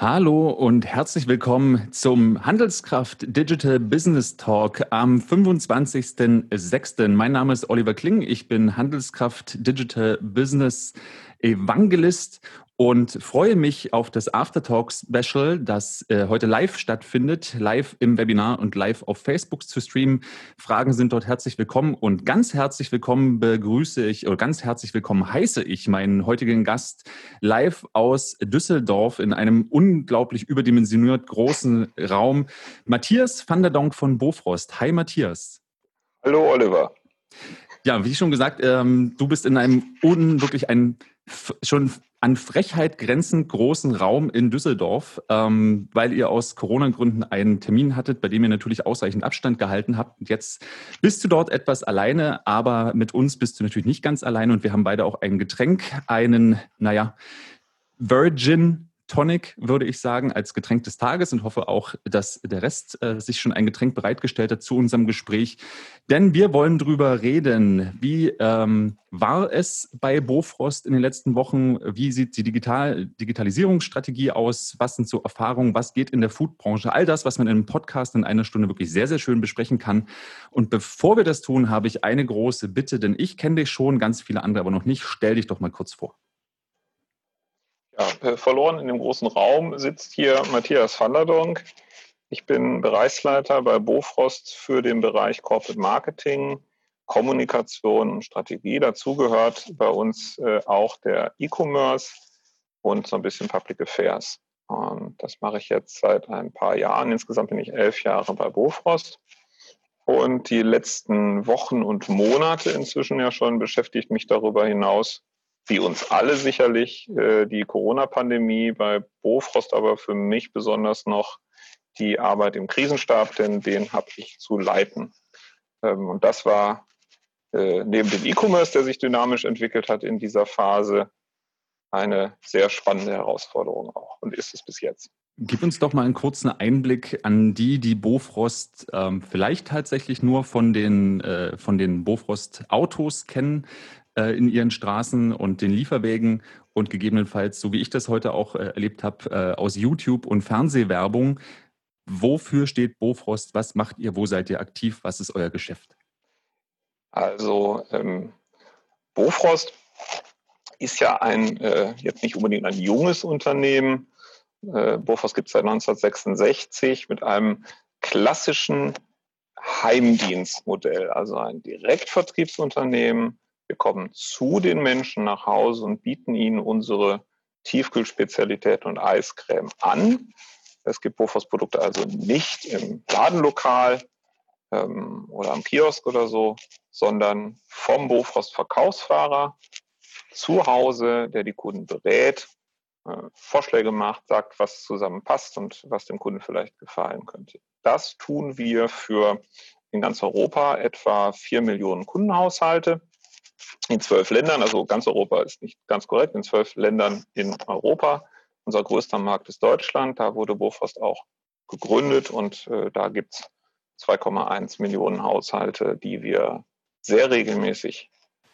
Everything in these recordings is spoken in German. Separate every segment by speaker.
Speaker 1: Hallo und herzlich willkommen zum Handelskraft Digital Business Talk am 25.06. Mein Name ist Oliver Kling. Ich bin Handelskraft Digital Business Evangelist und freue mich auf das Aftertalk Special, das äh, heute live stattfindet, live im Webinar und live auf Facebook zu streamen. Fragen sind dort herzlich willkommen und ganz herzlich willkommen begrüße ich oder ganz herzlich willkommen heiße ich meinen heutigen Gast live aus Düsseldorf in einem unglaublich überdimensioniert großen Raum. Matthias van der Donk von Bofrost. Hi Matthias.
Speaker 2: Hallo Oliver.
Speaker 1: Ja, wie schon gesagt, ähm, du bist in einem un, wirklich ein schon an Frechheit grenzend großen Raum in Düsseldorf, ähm, weil ihr aus Corona-Gründen einen Termin hattet, bei dem ihr natürlich ausreichend Abstand gehalten habt. Und jetzt bist du dort etwas alleine, aber mit uns bist du natürlich nicht ganz alleine und wir haben beide auch ein Getränk, einen, naja, Virgin Tonic, würde ich sagen, als Getränk des Tages und hoffe auch, dass der Rest äh, sich schon ein Getränk bereitgestellt hat zu unserem Gespräch. Denn wir wollen drüber reden. Wie ähm, war es bei Bofrost in den letzten Wochen? Wie sieht die Digital Digitalisierungsstrategie aus? Was sind so Erfahrungen? Was geht in der Foodbranche? All das, was man in einem Podcast in einer Stunde wirklich sehr, sehr schön besprechen kann. Und bevor wir das tun, habe ich eine große Bitte, denn ich kenne dich schon, ganz viele andere aber noch nicht. Stell dich doch mal kurz vor.
Speaker 2: Ja, verloren in dem großen Raum sitzt hier Matthias van der Donk. Ich bin Bereichsleiter bei Bofrost für den Bereich Corporate Marketing, Kommunikation und Strategie. Dazu gehört bei uns äh, auch der E-Commerce und so ein bisschen Public Affairs. Und das mache ich jetzt seit ein paar Jahren. Insgesamt bin ich elf Jahre bei Bofrost. Und die letzten Wochen und Monate inzwischen ja schon beschäftigt mich darüber hinaus wie uns alle sicherlich äh, die Corona-Pandemie, bei Bofrost aber für mich besonders noch die Arbeit im Krisenstab, denn den habe ich zu leiten. Ähm, und das war äh, neben dem E-Commerce, der sich dynamisch entwickelt hat in dieser Phase, eine sehr spannende Herausforderung auch und ist es bis jetzt.
Speaker 1: Gib uns doch mal einen kurzen Einblick an die, die Bofrost ähm, vielleicht tatsächlich nur von den, äh, von den Bofrost-Autos kennen. Äh, in ihren Straßen und den Lieferwegen und gegebenenfalls, so wie ich das heute auch äh, erlebt habe, äh, aus YouTube und Fernsehwerbung. Wofür steht Bofrost? Was macht ihr? Wo seid ihr aktiv? Was ist euer Geschäft?
Speaker 2: Also ähm, Bofrost ist ja ein äh, jetzt nicht unbedingt ein junges Unternehmen. Äh, Bofrost gibt es seit 1966 mit einem klassischen Heimdienstmodell, also ein Direktvertriebsunternehmen wir kommen zu den Menschen nach Hause und bieten ihnen unsere Tiefkühlspezialität und Eiscreme an. Es gibt Bofors-Produkte also nicht im Ladenlokal ähm, oder am Kiosk oder so, sondern vom Bofrost-Verkaufsfahrer zu Hause, der die Kunden berät, äh, Vorschläge macht, sagt, was zusammenpasst und was dem Kunden vielleicht gefallen könnte. Das tun wir für in ganz Europa etwa vier Millionen Kundenhaushalte in zwölf Ländern, also ganz Europa ist nicht ganz korrekt, in zwölf Ländern in Europa. Unser größter Markt ist Deutschland, da wurde Bofrost auch gegründet und äh, da gibt es 2,1 Millionen Haushalte, die wir sehr regelmäßig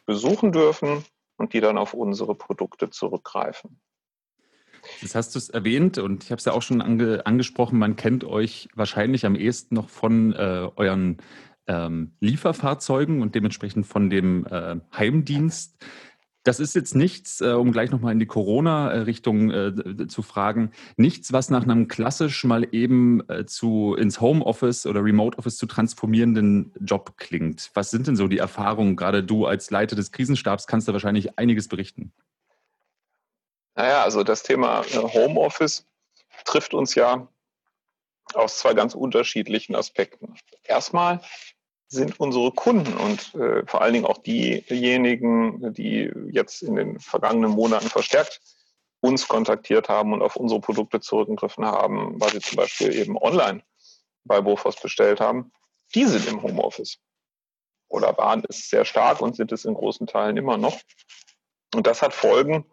Speaker 2: besuchen dürfen und die dann auf unsere Produkte zurückgreifen.
Speaker 1: Das hast du es erwähnt und ich habe es ja auch schon ange angesprochen, man kennt euch wahrscheinlich am ehesten noch von äh, euren ähm, Lieferfahrzeugen und dementsprechend von dem äh, Heimdienst. Das ist jetzt nichts, äh, um gleich nochmal in die Corona-Richtung äh, zu fragen, nichts, was nach einem klassisch mal eben äh, zu ins Homeoffice oder Remote Office zu transformierenden Job klingt. Was sind denn so die Erfahrungen? Gerade du als Leiter des Krisenstabs kannst da wahrscheinlich einiges berichten.
Speaker 2: Naja, also das Thema äh, Homeoffice trifft uns ja aus zwei ganz unterschiedlichen Aspekten. Erstmal sind unsere Kunden und äh, vor allen Dingen auch diejenigen, die jetzt in den vergangenen Monaten verstärkt uns kontaktiert haben und auf unsere Produkte zurückgegriffen haben, weil sie zum Beispiel eben online bei Bofors bestellt haben, die sind im Homeoffice oder waren es sehr stark und sind es in großen Teilen immer noch. Und das hat Folgen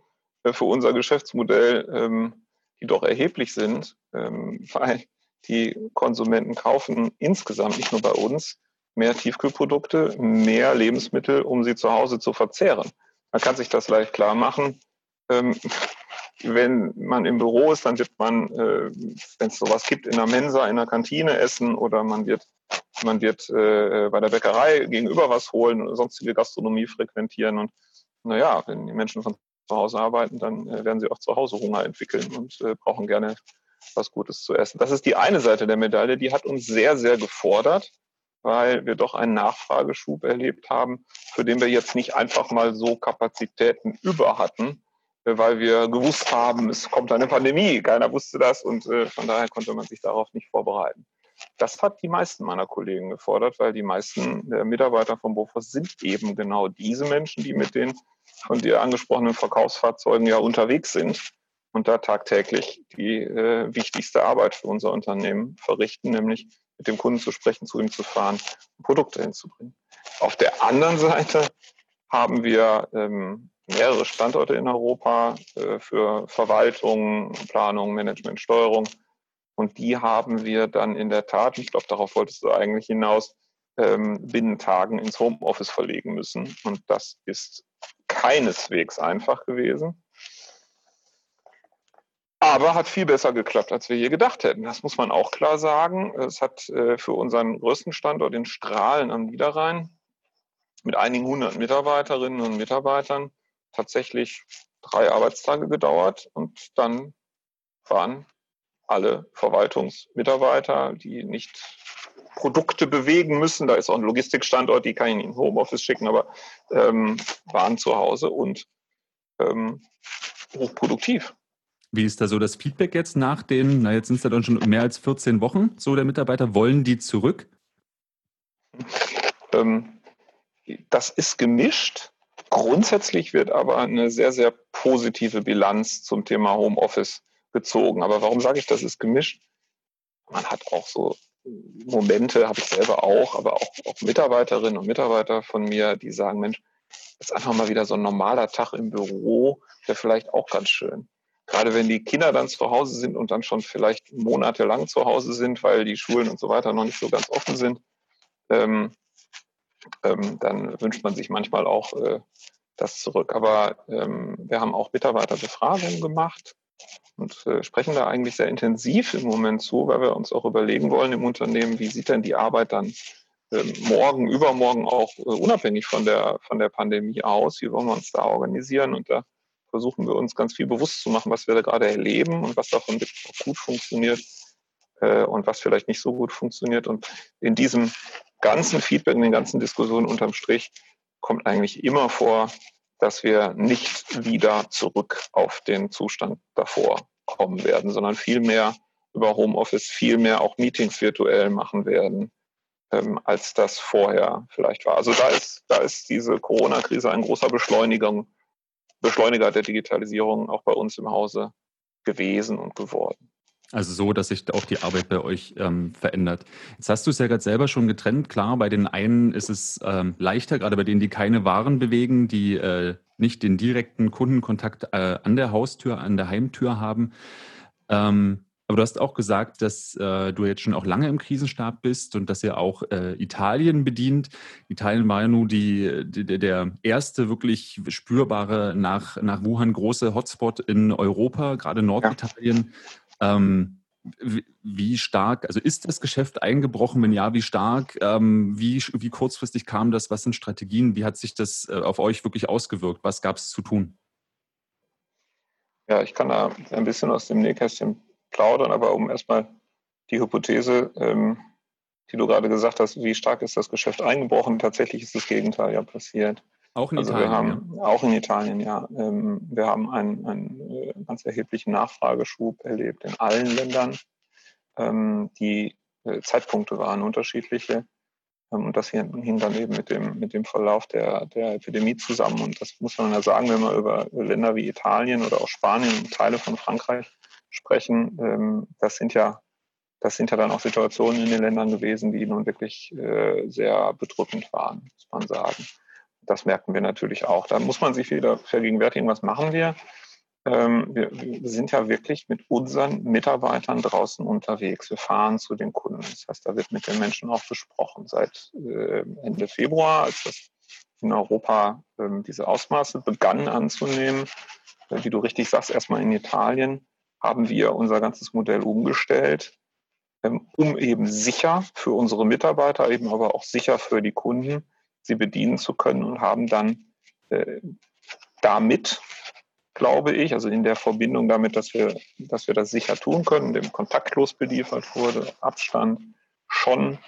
Speaker 2: äh, für unser Geschäftsmodell, ähm, die doch erheblich sind, ähm, weil die Konsumenten kaufen insgesamt nicht nur bei uns mehr Tiefkühlprodukte, mehr Lebensmittel, um sie zu Hause zu verzehren. Man kann sich das leicht klar machen. Ähm, wenn man im Büro ist, dann wird man, äh, wenn es sowas gibt, in der Mensa, in der Kantine essen oder man wird, man wird äh, bei der Bäckerei gegenüber was holen oder sonstige Gastronomie frequentieren. Und naja, wenn die Menschen von zu Hause arbeiten, dann äh, werden sie auch zu Hause Hunger entwickeln und äh, brauchen gerne was Gutes zu essen. Das ist die eine Seite der Medaille, die hat uns sehr, sehr gefordert, weil wir doch einen Nachfrageschub erlebt haben, für den wir jetzt nicht einfach mal so Kapazitäten über hatten, äh, weil wir gewusst haben, es kommt eine Pandemie. Keiner wusste das und äh, von daher konnte man sich darauf nicht vorbereiten. Das hat die meisten meiner Kollegen gefordert, weil die meisten Mitarbeiter von Bofors sind eben genau diese Menschen, die mit den von dir angesprochenen Verkaufsfahrzeugen ja unterwegs sind und da tagtäglich die äh, wichtigste Arbeit für unser Unternehmen verrichten, nämlich mit dem Kunden zu sprechen, zu ihm zu fahren, Produkte hinzubringen. Auf der anderen Seite haben wir ähm, mehrere Standorte in Europa äh, für Verwaltung, Planung, Management, Steuerung. Und die haben wir dann in der Tat, ich glaube, darauf wolltest du eigentlich hinaus, ähm, binnen Tagen ins Homeoffice verlegen müssen. Und das ist keineswegs einfach gewesen aber hat viel besser geklappt, als wir je gedacht hätten. Das muss man auch klar sagen. Es hat äh, für unseren größten Standort in Strahlen am Niederrhein mit einigen hundert Mitarbeiterinnen und Mitarbeitern tatsächlich drei Arbeitstage gedauert und dann waren alle Verwaltungsmitarbeiter, die nicht Produkte bewegen müssen, da ist auch ein Logistikstandort, die kann ich in Homeoffice schicken, aber ähm, waren zu Hause und ähm, hochproduktiv.
Speaker 1: Wie ist da so das Feedback jetzt nach den, na jetzt sind es ja dann schon mehr als 14 Wochen, so der Mitarbeiter, wollen die zurück?
Speaker 2: Ähm, das ist gemischt. Grundsätzlich wird aber eine sehr, sehr positive Bilanz zum Thema Homeoffice gezogen. Aber warum sage ich, das ist gemischt? Man hat auch so Momente, habe ich selber auch, aber auch, auch Mitarbeiterinnen und Mitarbeiter von mir, die sagen, Mensch, das ist einfach mal wieder so ein normaler Tag im Büro, wäre vielleicht auch ganz schön gerade wenn die Kinder dann zu Hause sind und dann schon vielleicht monatelang zu Hause sind, weil die Schulen und so weiter noch nicht so ganz offen sind, ähm, ähm, dann wünscht man sich manchmal auch äh, das zurück. Aber ähm, wir haben auch Mitarbeiterbefragungen gemacht und äh, sprechen da eigentlich sehr intensiv im Moment zu, weil wir uns auch überlegen wollen im Unternehmen, wie sieht denn die Arbeit dann ähm, morgen, übermorgen auch äh, unabhängig von der, von der Pandemie aus, wie wollen wir uns da organisieren und da versuchen wir uns ganz viel bewusst zu machen, was wir da gerade erleben und was davon gut funktioniert äh, und was vielleicht nicht so gut funktioniert. Und in diesem ganzen Feedback, in den ganzen Diskussionen unterm Strich kommt eigentlich immer vor, dass wir nicht wieder zurück auf den Zustand davor kommen werden, sondern viel mehr über Homeoffice, viel mehr auch Meetings virtuell machen werden, ähm, als das vorher vielleicht war. Also da ist, da ist diese Corona-Krise ein großer Beschleunigung Beschleuniger der Digitalisierung auch bei uns im Hause gewesen und geworden.
Speaker 1: Also so, dass sich auch die Arbeit bei euch ähm, verändert. Jetzt hast du es ja gerade selber schon getrennt. Klar, bei den einen ist es ähm, leichter, gerade bei denen, die keine Waren bewegen, die äh, nicht den direkten Kundenkontakt äh, an der Haustür, an der Heimtür haben. Ähm, aber du hast auch gesagt, dass äh, du jetzt schon auch lange im Krisenstab bist und dass ihr auch äh, Italien bedient. Italien war ja nun die, die, der erste wirklich spürbare nach, nach Wuhan große Hotspot in Europa, gerade Norditalien. Ja. Ähm, wie, stark, also ist das Geschäft eingebrochen? Wenn ja, wie stark? Ähm, wie, wie kurzfristig kam das? Was sind Strategien? Wie hat sich das äh, auf euch wirklich ausgewirkt? Was gab es zu tun?
Speaker 2: Ja, ich kann da ein bisschen aus dem Nähkästchen plaudern, aber um erstmal die Hypothese, ähm, die du gerade gesagt hast, wie stark ist das Geschäft eingebrochen? Tatsächlich ist das Gegenteil ja passiert.
Speaker 1: Auch in
Speaker 2: also
Speaker 1: Italien.
Speaker 2: Wir haben, ja. Auch in Italien, ja. Ähm, wir haben einen, einen äh, ganz erheblichen Nachfrageschub erlebt in allen Ländern. Ähm, die äh, Zeitpunkte waren unterschiedliche. Ähm, und das hing dann eben mit dem, mit dem Verlauf der, der Epidemie zusammen. Und das muss man ja sagen, wenn man über Länder wie Italien oder auch Spanien und Teile von Frankreich sprechen, ähm, das sind ja das sind ja dann auch Situationen in den Ländern gewesen, die nun wirklich äh, sehr bedrückend waren, muss man sagen. Das merken wir natürlich auch. Da muss man sich wieder vergegenwärtigen, was machen wir? Ähm, wir, wir, sind ja wirklich mit unseren Mitarbeitern draußen unterwegs. Wir fahren zu den Kunden. Das heißt, da wird mit den Menschen auch gesprochen. Seit äh, Ende Februar, als das in Europa ähm, diese Ausmaße begannen anzunehmen, wie du richtig sagst, erstmal in Italien haben wir unser ganzes Modell umgestellt, ähm, um eben sicher für unsere Mitarbeiter, eben aber auch sicher für die Kunden, sie bedienen zu können und haben dann äh, damit, glaube ich, also in der Verbindung damit, dass wir, dass wir das sicher tun können, dem kontaktlos beliefert wurde, Abstand, schon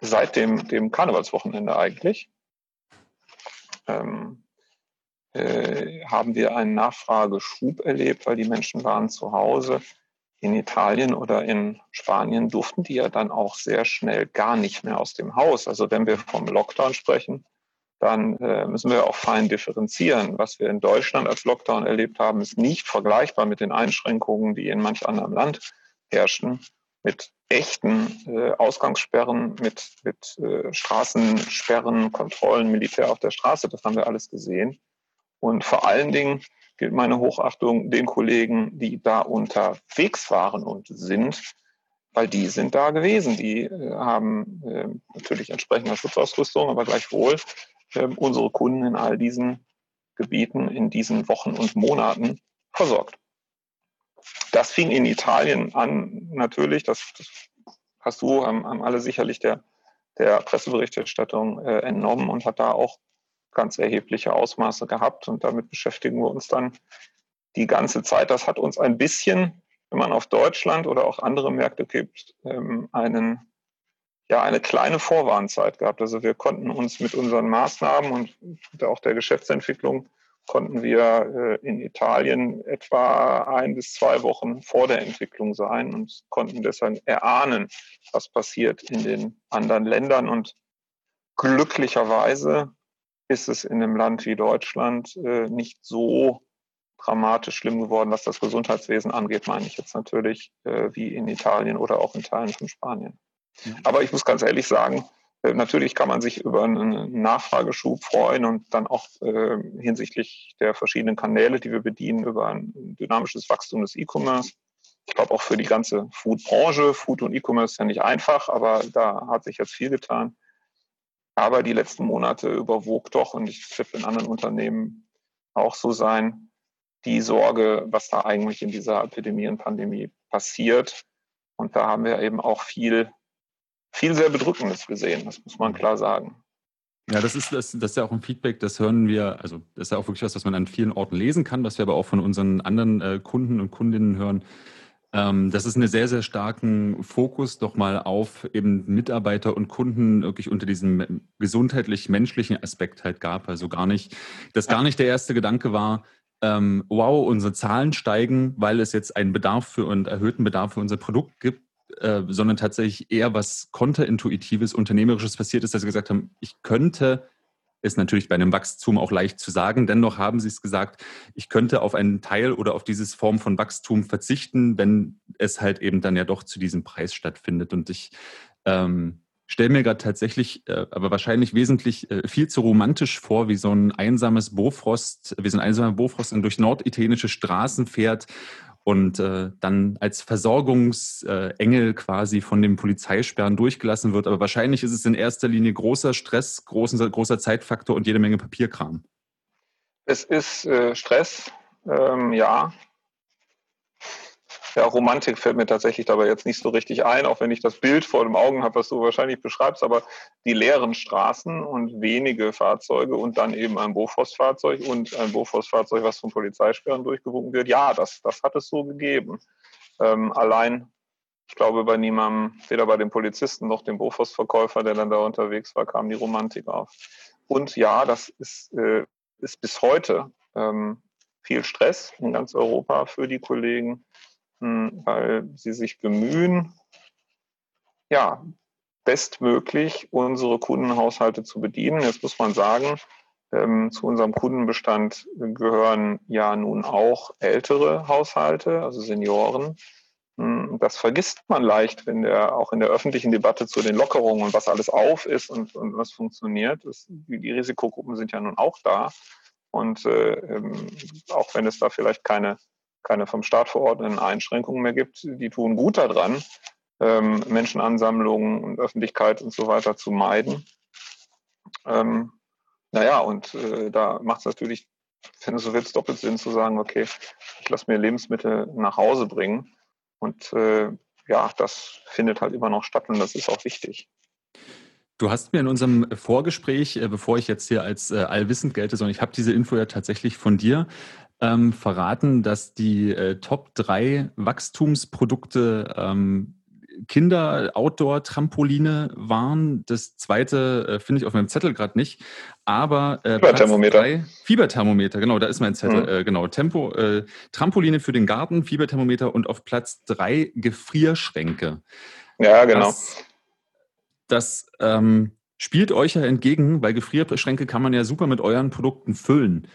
Speaker 2: seit dem, dem Karnevalswochenende eigentlich, ähm, äh, haben wir einen Nachfrageschub erlebt, weil die Menschen waren zu Hause. In Italien oder in Spanien durften die ja dann auch sehr schnell gar nicht mehr aus dem Haus. Also wenn wir vom Lockdown sprechen, dann äh, müssen wir auch fein differenzieren. Was wir in Deutschland als Lockdown erlebt haben, ist nicht vergleichbar mit den Einschränkungen, die in manch anderem Land herrschen, mit echten äh, Ausgangssperren, mit, mit äh, Straßensperren, Kontrollen, Militär auf der Straße. Das haben wir alles gesehen. Und vor allen Dingen gilt meine Hochachtung den Kollegen, die da unterwegs waren und sind, weil die sind da gewesen. Die äh, haben äh, natürlich entsprechende Schutzausrüstung, aber gleichwohl äh, unsere Kunden in all diesen Gebieten in diesen Wochen und Monaten versorgt. Das fing in Italien an, natürlich, das, das hast du, haben, haben alle sicherlich der, der Presseberichterstattung äh, entnommen und hat da auch ganz erhebliche Ausmaße gehabt. Und damit beschäftigen wir uns dann die ganze Zeit. Das hat uns ein bisschen, wenn man auf Deutschland oder auch andere Märkte gibt, ähm, einen, ja, eine kleine Vorwarnzeit gehabt. Also wir konnten uns mit unseren Maßnahmen und auch der Geschäftsentwicklung konnten wir äh, in Italien etwa ein bis zwei Wochen vor der Entwicklung sein und konnten deshalb erahnen, was passiert in den anderen Ländern. Und glücklicherweise ist es in einem Land wie Deutschland äh, nicht so dramatisch schlimm geworden, was das Gesundheitswesen angeht, meine ich jetzt natürlich, äh, wie in Italien oder auch in Teilen von Spanien. Mhm. Aber ich muss ganz ehrlich sagen, äh, natürlich kann man sich über einen Nachfrageschub freuen und dann auch äh, hinsichtlich der verschiedenen Kanäle, die wir bedienen, über ein dynamisches Wachstum des E-Commerce. Ich glaube auch für die ganze Food-Branche, Food und E-Commerce ist ja nicht einfach, aber da hat sich jetzt viel getan. Aber die letzten Monate überwog doch, und ich wird in anderen Unternehmen auch so sein, die Sorge, was da eigentlich in dieser Epidemie und Pandemie passiert. Und da haben wir eben auch viel viel sehr Bedrückendes gesehen, das muss man klar sagen.
Speaker 1: Ja, das ist, das, das ist ja auch ein Feedback, das hören wir, also das ist ja auch wirklich was, was man an vielen Orten lesen kann, was wir aber auch von unseren anderen äh, Kunden und Kundinnen hören. Ähm, dass es einen sehr, sehr starken Fokus doch mal auf eben Mitarbeiter und Kunden wirklich unter diesem gesundheitlich-menschlichen Aspekt halt gab. Also gar nicht, dass gar nicht der erste Gedanke war, ähm, wow, unsere Zahlen steigen, weil es jetzt einen Bedarf für einen erhöhten Bedarf für unser Produkt gibt, äh, sondern tatsächlich eher was konterintuitives, unternehmerisches passiert ist, dass sie gesagt haben, ich könnte, ist natürlich bei einem Wachstum auch leicht zu sagen, dennoch haben sie es gesagt, ich könnte auf einen Teil oder auf diese Form von Wachstum verzichten, wenn es halt eben dann ja doch zu diesem Preis stattfindet. Und ich ähm, stelle mir gerade tatsächlich, äh, aber wahrscheinlich wesentlich äh, viel zu romantisch vor, wie so ein einsames Bofrost, wie so ein einsamer Bofrost durch norditalienische Straßen fährt und äh, dann als Versorgungsengel quasi von den Polizeisperren durchgelassen wird. Aber wahrscheinlich ist es in erster Linie großer Stress, großer, großer Zeitfaktor und jede Menge Papierkram.
Speaker 2: Es ist äh, Stress, ähm, ja. Ja, Romantik fällt mir tatsächlich dabei jetzt nicht so richtig ein, auch wenn ich das Bild vor den Augen habe, was du wahrscheinlich beschreibst, aber die leeren Straßen und wenige Fahrzeuge und dann eben ein Bofors-Fahrzeug und ein Bofors-Fahrzeug, was von Polizeisperren durchgewunken wird, ja, das, das hat es so gegeben. Ähm, allein, ich glaube, bei niemandem, weder bei den Polizisten noch dem Bofors-Verkäufer, der dann da unterwegs war, kam die Romantik auf. Und ja, das ist, äh, ist bis heute ähm, viel Stress in ganz Europa für die Kollegen weil sie sich bemühen, ja, bestmöglich unsere Kundenhaushalte zu bedienen. Jetzt muss man sagen, ähm, zu unserem Kundenbestand gehören ja nun auch ältere Haushalte, also Senioren. Hm, das vergisst man leicht, wenn der auch in der öffentlichen Debatte zu den Lockerungen und was alles auf ist und, und was funktioniert. Das, die, die, Risikogruppen sind ja nun auch da. Und äh, ähm, auch wenn es da vielleicht keine keine vom Staat verordneten Einschränkungen mehr gibt, die tun gut daran, ähm, Menschenansammlungen und Öffentlichkeit und so weiter zu meiden. Ähm, naja, und äh, da macht es natürlich wenn du so willst, doppelt Sinn zu sagen, okay, ich lasse mir Lebensmittel nach Hause bringen. Und äh, ja, das findet halt immer noch statt und das ist auch wichtig.
Speaker 1: Du hast mir in unserem Vorgespräch, äh, bevor ich jetzt hier als äh, allwissend gelte, sondern ich habe diese Info ja tatsächlich von dir, ähm, verraten, dass die äh, Top 3 Wachstumsprodukte ähm, Kinder-Outdoor-Trampoline waren. Das zweite äh, finde ich auf meinem Zettel gerade nicht. Aber
Speaker 2: äh, Fieberthermometer. Drei,
Speaker 1: Fieberthermometer, genau, da ist mein Zettel. Mhm. Äh, genau, Tempo, äh, Trampoline für den Garten, Fieberthermometer und auf Platz drei Gefrierschränke.
Speaker 2: Ja, genau.
Speaker 1: Das, das ähm, spielt euch ja entgegen, weil Gefrierschränke kann man ja super mit euren Produkten füllen.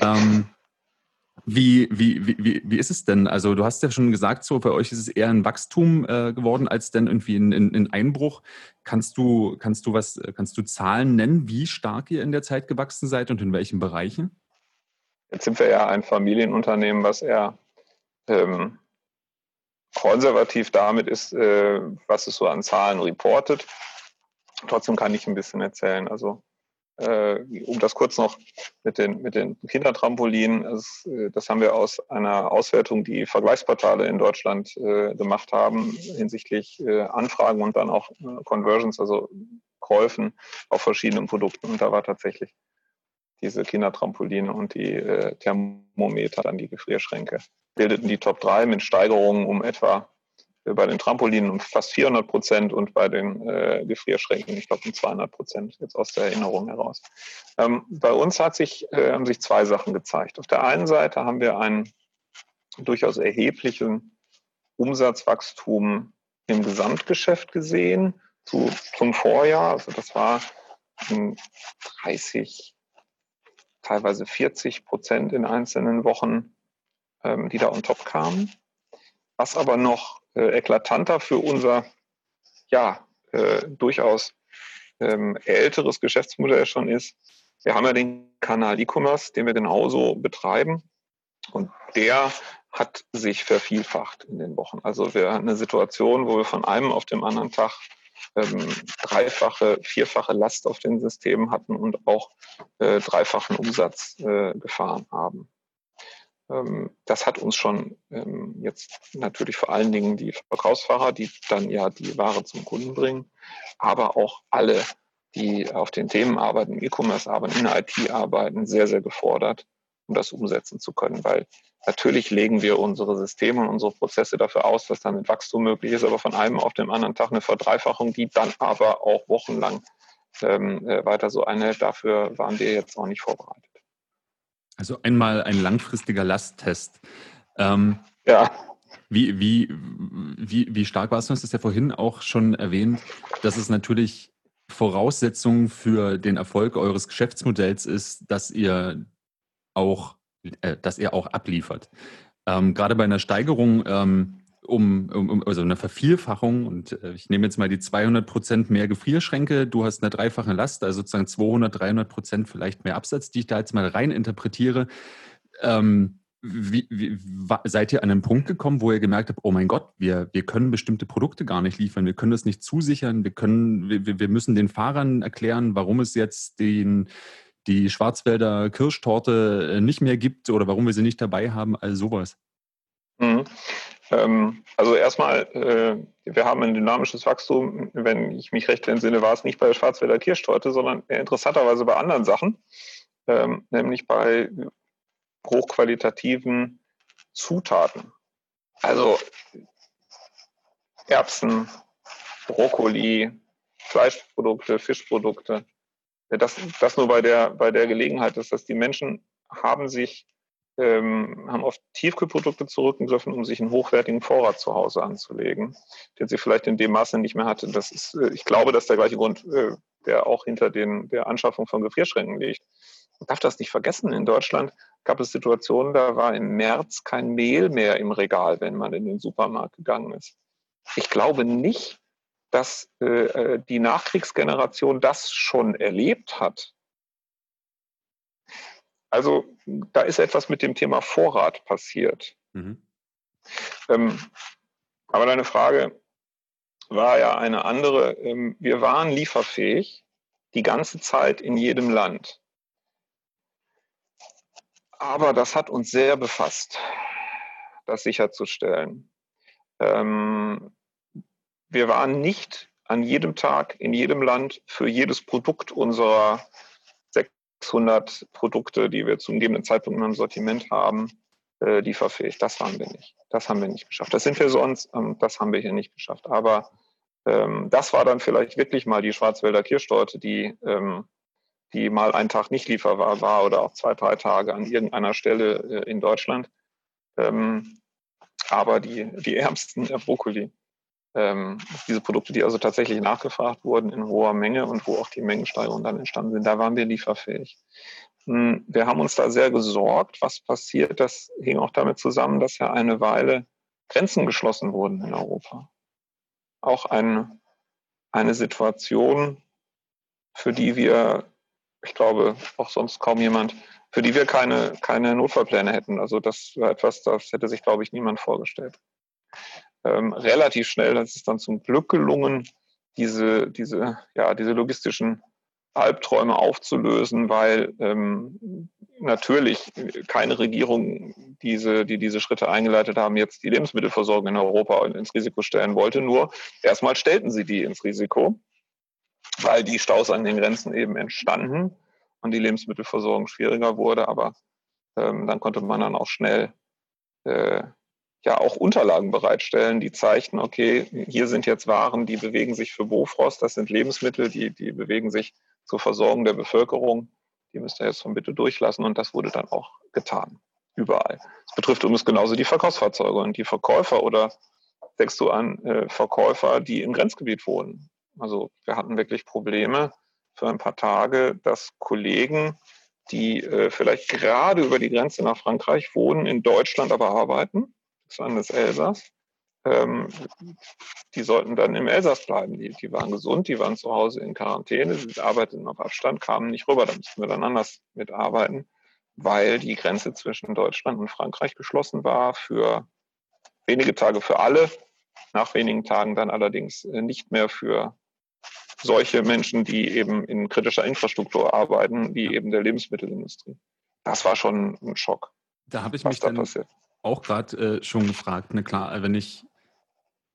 Speaker 1: Ähm, wie, wie, wie, wie ist es denn? Also du hast ja schon gesagt, so bei euch ist es eher ein Wachstum äh, geworden als denn irgendwie ein, ein, ein, Einbruch. Kannst du, kannst du was, kannst du Zahlen nennen, wie stark ihr in der Zeit gewachsen seid und in welchen Bereichen?
Speaker 2: Jetzt sind wir ja ein Familienunternehmen, was eher ähm, konservativ damit ist, äh, was es so an Zahlen reportet. Trotzdem kann ich ein bisschen erzählen. Also um das kurz noch mit den, mit den Kindertrampolinen, das, äh, das haben wir aus einer Auswertung, die Vergleichsportale in Deutschland äh, gemacht haben, hinsichtlich äh, Anfragen und dann auch äh, Conversions, also Käufen auf verschiedenen Produkten. Und da war tatsächlich diese Kindertrampoline und die äh, Thermometer, dann die Gefrierschränke, bildeten die Top 3 mit Steigerungen um etwa bei den Trampolinen um fast 400 Prozent und bei den äh, Gefrierschränken, ich glaube, um 200 Prozent, jetzt aus der Erinnerung heraus. Ähm, bei uns hat sich, äh, haben sich zwei Sachen gezeigt. Auf der einen Seite haben wir einen durchaus erheblichen Umsatzwachstum im Gesamtgeschäft gesehen zu, zum Vorjahr. Also das war 30, teilweise 40 Prozent in einzelnen Wochen, ähm, die da on top kamen. Was aber noch äh, eklatanter für unser ja äh, durchaus ähm, älteres Geschäftsmodell schon ist. Wir haben ja den Kanal E-Commerce, den wir genauso betreiben. Und der hat sich vervielfacht in den Wochen. Also wir haben eine Situation, wo wir von einem auf dem anderen Tag ähm, dreifache, vierfache Last auf den Systemen hatten und auch äh, dreifachen Umsatz äh, gefahren haben. Ähm, das hat uns schon ähm, jetzt natürlich vor allen Dingen die Verkaufsfahrer, die dann ja die Ware zum Kunden bringen, aber auch alle, die auf den Themen arbeiten, E-Commerce arbeiten, in der IT arbeiten, sehr, sehr gefordert, um das umsetzen zu können. Weil natürlich legen wir unsere Systeme und unsere Prozesse dafür aus, dass damit Wachstum möglich ist, aber von einem auf den anderen Tag eine Verdreifachung, die dann aber auch wochenlang ähm, äh, weiter so einhält. Dafür waren wir jetzt auch nicht vorbereitet.
Speaker 1: Also einmal ein langfristiger Lasttest. Ähm,
Speaker 2: ja.
Speaker 1: Wie, wie, wie, wie stark war es? Du hast es ja vorhin auch schon erwähnt, dass es natürlich Voraussetzung für den Erfolg eures Geschäftsmodells ist, dass ihr auch, äh, dass ihr auch abliefert. Ähm, gerade bei einer Steigerung ähm, um, um, also eine Vervielfachung und äh, ich nehme jetzt mal die 200 Prozent mehr Gefrierschränke, du hast eine dreifache Last, also sozusagen 200, 300 Prozent vielleicht mehr Absatz, die ich da jetzt mal rein interpretiere. Ähm, wie, wie, seid ihr an einen Punkt gekommen, wo ihr gemerkt habt, oh mein Gott, wir, wir können bestimmte Produkte gar nicht liefern, wir können das nicht zusichern, wir, können, wir, wir müssen den Fahrern erklären, warum es jetzt den, die Schwarzwälder Kirschtorte äh, nicht mehr gibt oder warum wir sie nicht dabei haben, all sowas?
Speaker 2: Mhm. Ähm, also erstmal, äh, wir haben ein dynamisches Wachstum. Wenn ich mich recht entsinne, war es nicht bei der Schwarzwälder Kirschtorte, sondern interessanterweise bei anderen Sachen, ähm, nämlich bei hochqualitativen Zutaten. Also Erbsen, Brokkoli, Fleischprodukte, Fischprodukte. Das, das nur bei der, bei der Gelegenheit ist, dass die Menschen haben sich ähm, haben auf Tiefkühlprodukte zurückgegriffen, um sich einen hochwertigen Vorrat zu Hause anzulegen, den sie vielleicht in dem Maße nicht mehr hatten. Das ist, äh, ich glaube, das ist der gleiche Grund, äh, der auch hinter den, der Anschaffung von Gefrierschränken liegt. Man darf das nicht vergessen. In Deutschland gab es Situationen, da war im März kein Mehl mehr im Regal, wenn man in den Supermarkt gegangen ist. Ich glaube nicht, dass äh, äh die Nachkriegsgeneration das schon erlebt hat. Also da ist etwas mit dem Thema Vorrat passiert. Mhm. Ähm, aber deine Frage war ja eine andere. Ähm, wir waren lieferfähig die ganze Zeit in jedem Land. Aber das hat uns sehr befasst, das sicherzustellen. Ähm, wir waren nicht an jedem Tag in jedem Land für jedes Produkt unserer 600 Produkte, die wir zum gegebenen Zeitpunkt in einem Sortiment haben, äh, lieferfähig. Das waren wir nicht. Das haben wir nicht geschafft. Das sind wir sonst, ähm, das haben wir hier nicht geschafft. Aber ähm, das war dann vielleicht wirklich mal die Schwarzwälder Kirschtorte, die, ähm, die mal einen Tag nicht lieferbar war oder auch zwei, drei Tage an irgendeiner Stelle äh, in Deutschland. Ähm, aber die, die ärmsten der Brokkoli, ähm, diese Produkte, die also tatsächlich nachgefragt wurden in hoher Menge und wo auch die Mengensteigerungen dann entstanden sind, da waren wir lieferfähig. Hm, wir haben uns da sehr gesorgt, was passiert. Das hing auch damit zusammen, dass ja eine Weile Grenzen geschlossen wurden in Europa. Auch ein, eine Situation, für die wir, ich glaube, auch sonst kaum jemand, für die wir keine, keine Notfallpläne hätten. Also das war etwas, das hätte sich, glaube ich, niemand vorgestellt. Ähm, relativ schnell ist es dann zum Glück gelungen, diese, diese, ja, diese logistischen Albträume aufzulösen, weil ähm, natürlich keine Regierung, diese, die diese Schritte eingeleitet haben, jetzt die Lebensmittelversorgung in Europa ins Risiko stellen wollte. Nur erstmal stellten sie die ins Risiko, weil die Staus an den Grenzen eben entstanden und die Lebensmittelversorgung schwieriger wurde. Aber ähm, dann konnte man dann auch schnell äh, ja auch Unterlagen bereitstellen, die zeigten, okay, hier sind jetzt Waren, die bewegen sich für Bofrost, das sind Lebensmittel, die, die bewegen sich zur Versorgung der Bevölkerung. Die müsst ihr jetzt von bitte durchlassen und das wurde dann auch getan. Überall. Das betrifft übrigens genauso die Verkaufsfahrzeuge und die Verkäufer oder denkst du an äh, Verkäufer, die im Grenzgebiet wohnen. Also wir hatten wirklich Probleme für ein paar Tage, dass Kollegen, die äh, vielleicht gerade über die Grenze nach Frankreich wohnen, in Deutschland aber arbeiten, das waren das Elsass, ähm, die sollten dann im Elsass bleiben. Die, die waren gesund, die waren zu Hause in Quarantäne, sie arbeiteten auf Abstand, kamen nicht rüber. Da mussten wir dann anders mitarbeiten, weil die Grenze zwischen Deutschland und Frankreich geschlossen war für wenige Tage für alle, nach wenigen Tagen dann allerdings äh, nicht mehr für solche Menschen, die eben in kritischer Infrastruktur arbeiten, wie eben der Lebensmittelindustrie. Das war schon ein Schock.
Speaker 1: Da habe ich mich da dann passiert. Auch gerade äh, schon gefragt. Ne, klar, wenn ich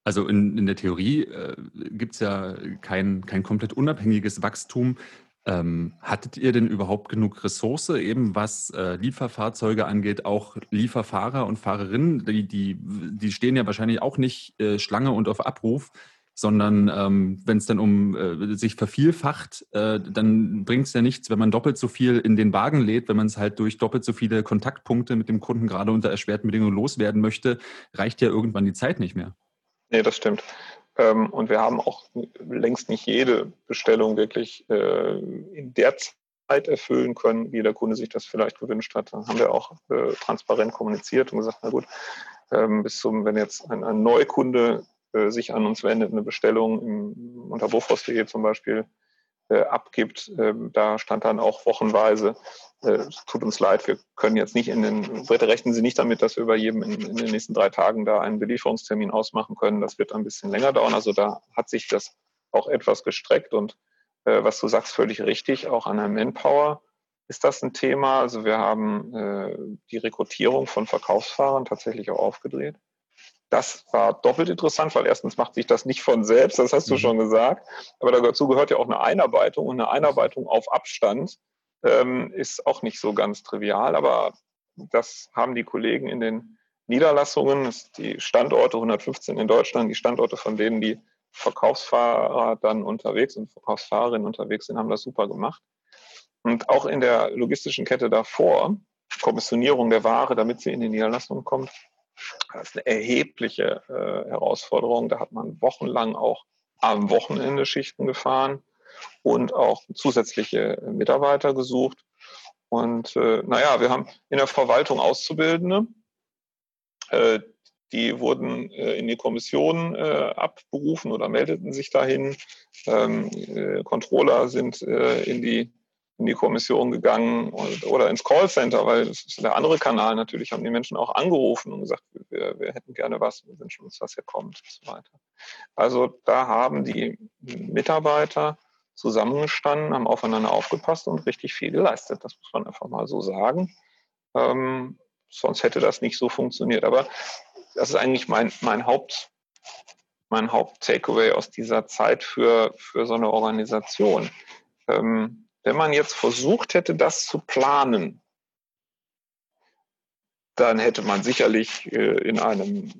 Speaker 1: also in, in der Theorie äh, gibt es ja kein, kein komplett unabhängiges Wachstum. Ähm, hattet ihr denn überhaupt genug Ressource, eben was äh, Lieferfahrzeuge angeht, auch Lieferfahrer und Fahrerinnen? Die, die, die stehen ja wahrscheinlich auch nicht äh, Schlange und auf Abruf, sondern ähm, wenn es dann um äh, sich vervielfacht, äh, dann bringt es ja nichts, wenn man doppelt so viel in den Wagen lädt, wenn man es halt durch doppelt so viele Kontaktpunkte mit dem Kunden gerade unter erschwerten Bedingungen loswerden möchte, reicht ja irgendwann die Zeit nicht mehr.
Speaker 2: Nee, das stimmt. Ähm, und wir haben auch längst nicht jede Bestellung wirklich äh, in der Zeit erfüllen können, wie der Kunde sich das vielleicht gewünscht hat. Dann haben wir auch äh, transparent kommuniziert und gesagt, na gut, ähm, bis zum, wenn jetzt ein, ein Neukunde äh, sich an uns wendet, eine Bestellung im, unter Bofrost.de zum Beispiel äh, abgibt. Ähm, da stand dann auch wochenweise, äh, es tut uns leid, wir können jetzt nicht in den, bitte rechnen Sie nicht damit, dass wir bei jedem in, in, den nächsten drei Tagen da einen Belieferungstermin ausmachen können. Das wird ein bisschen länger dauern. Also da hat sich das auch etwas gestreckt und äh, was du sagst, völlig richtig, auch an der Manpower ist das ein Thema. Also wir haben äh, die Rekrutierung von Verkaufsfahrern tatsächlich auch aufgedreht. Das war doppelt interessant, weil erstens macht sich das nicht von selbst, das hast du mhm. schon gesagt, aber dazu gehört ja auch eine Einarbeitung und eine Einarbeitung auf Abstand ähm, ist auch nicht so ganz trivial, aber das haben die Kollegen in den Niederlassungen, die Standorte 115 in Deutschland, die Standorte, von denen die Verkaufsfahrer dann unterwegs und Verkaufsfahrerinnen unterwegs sind, haben das super gemacht. Und auch in der logistischen Kette davor, Kommissionierung der Ware, damit sie in die Niederlassungen kommt, das ist eine erhebliche äh, Herausforderung. Da hat man wochenlang auch am Wochenende Schichten gefahren und auch zusätzliche Mitarbeiter gesucht. Und äh, naja, wir haben in der Verwaltung Auszubildende, äh, die wurden äh, in die Kommission äh, abberufen oder meldeten sich dahin. Ähm, äh, Controller sind äh, in die in die Kommission gegangen oder ins Callcenter, weil das ist der andere Kanal. Natürlich haben die Menschen auch angerufen und gesagt, wir, wir hätten gerne was, wir wünschen uns, was hier kommt und so weiter. Also da haben die Mitarbeiter zusammengestanden, haben aufeinander aufgepasst und richtig viel geleistet. Das muss man einfach mal so sagen. Ähm, sonst hätte das nicht so funktioniert. Aber das ist eigentlich mein, mein Haupt, mein Haupt-Takeaway aus dieser Zeit für, für so eine Organisation. Ähm, wenn man jetzt versucht hätte, das zu planen, dann hätte man sicherlich äh, in einem,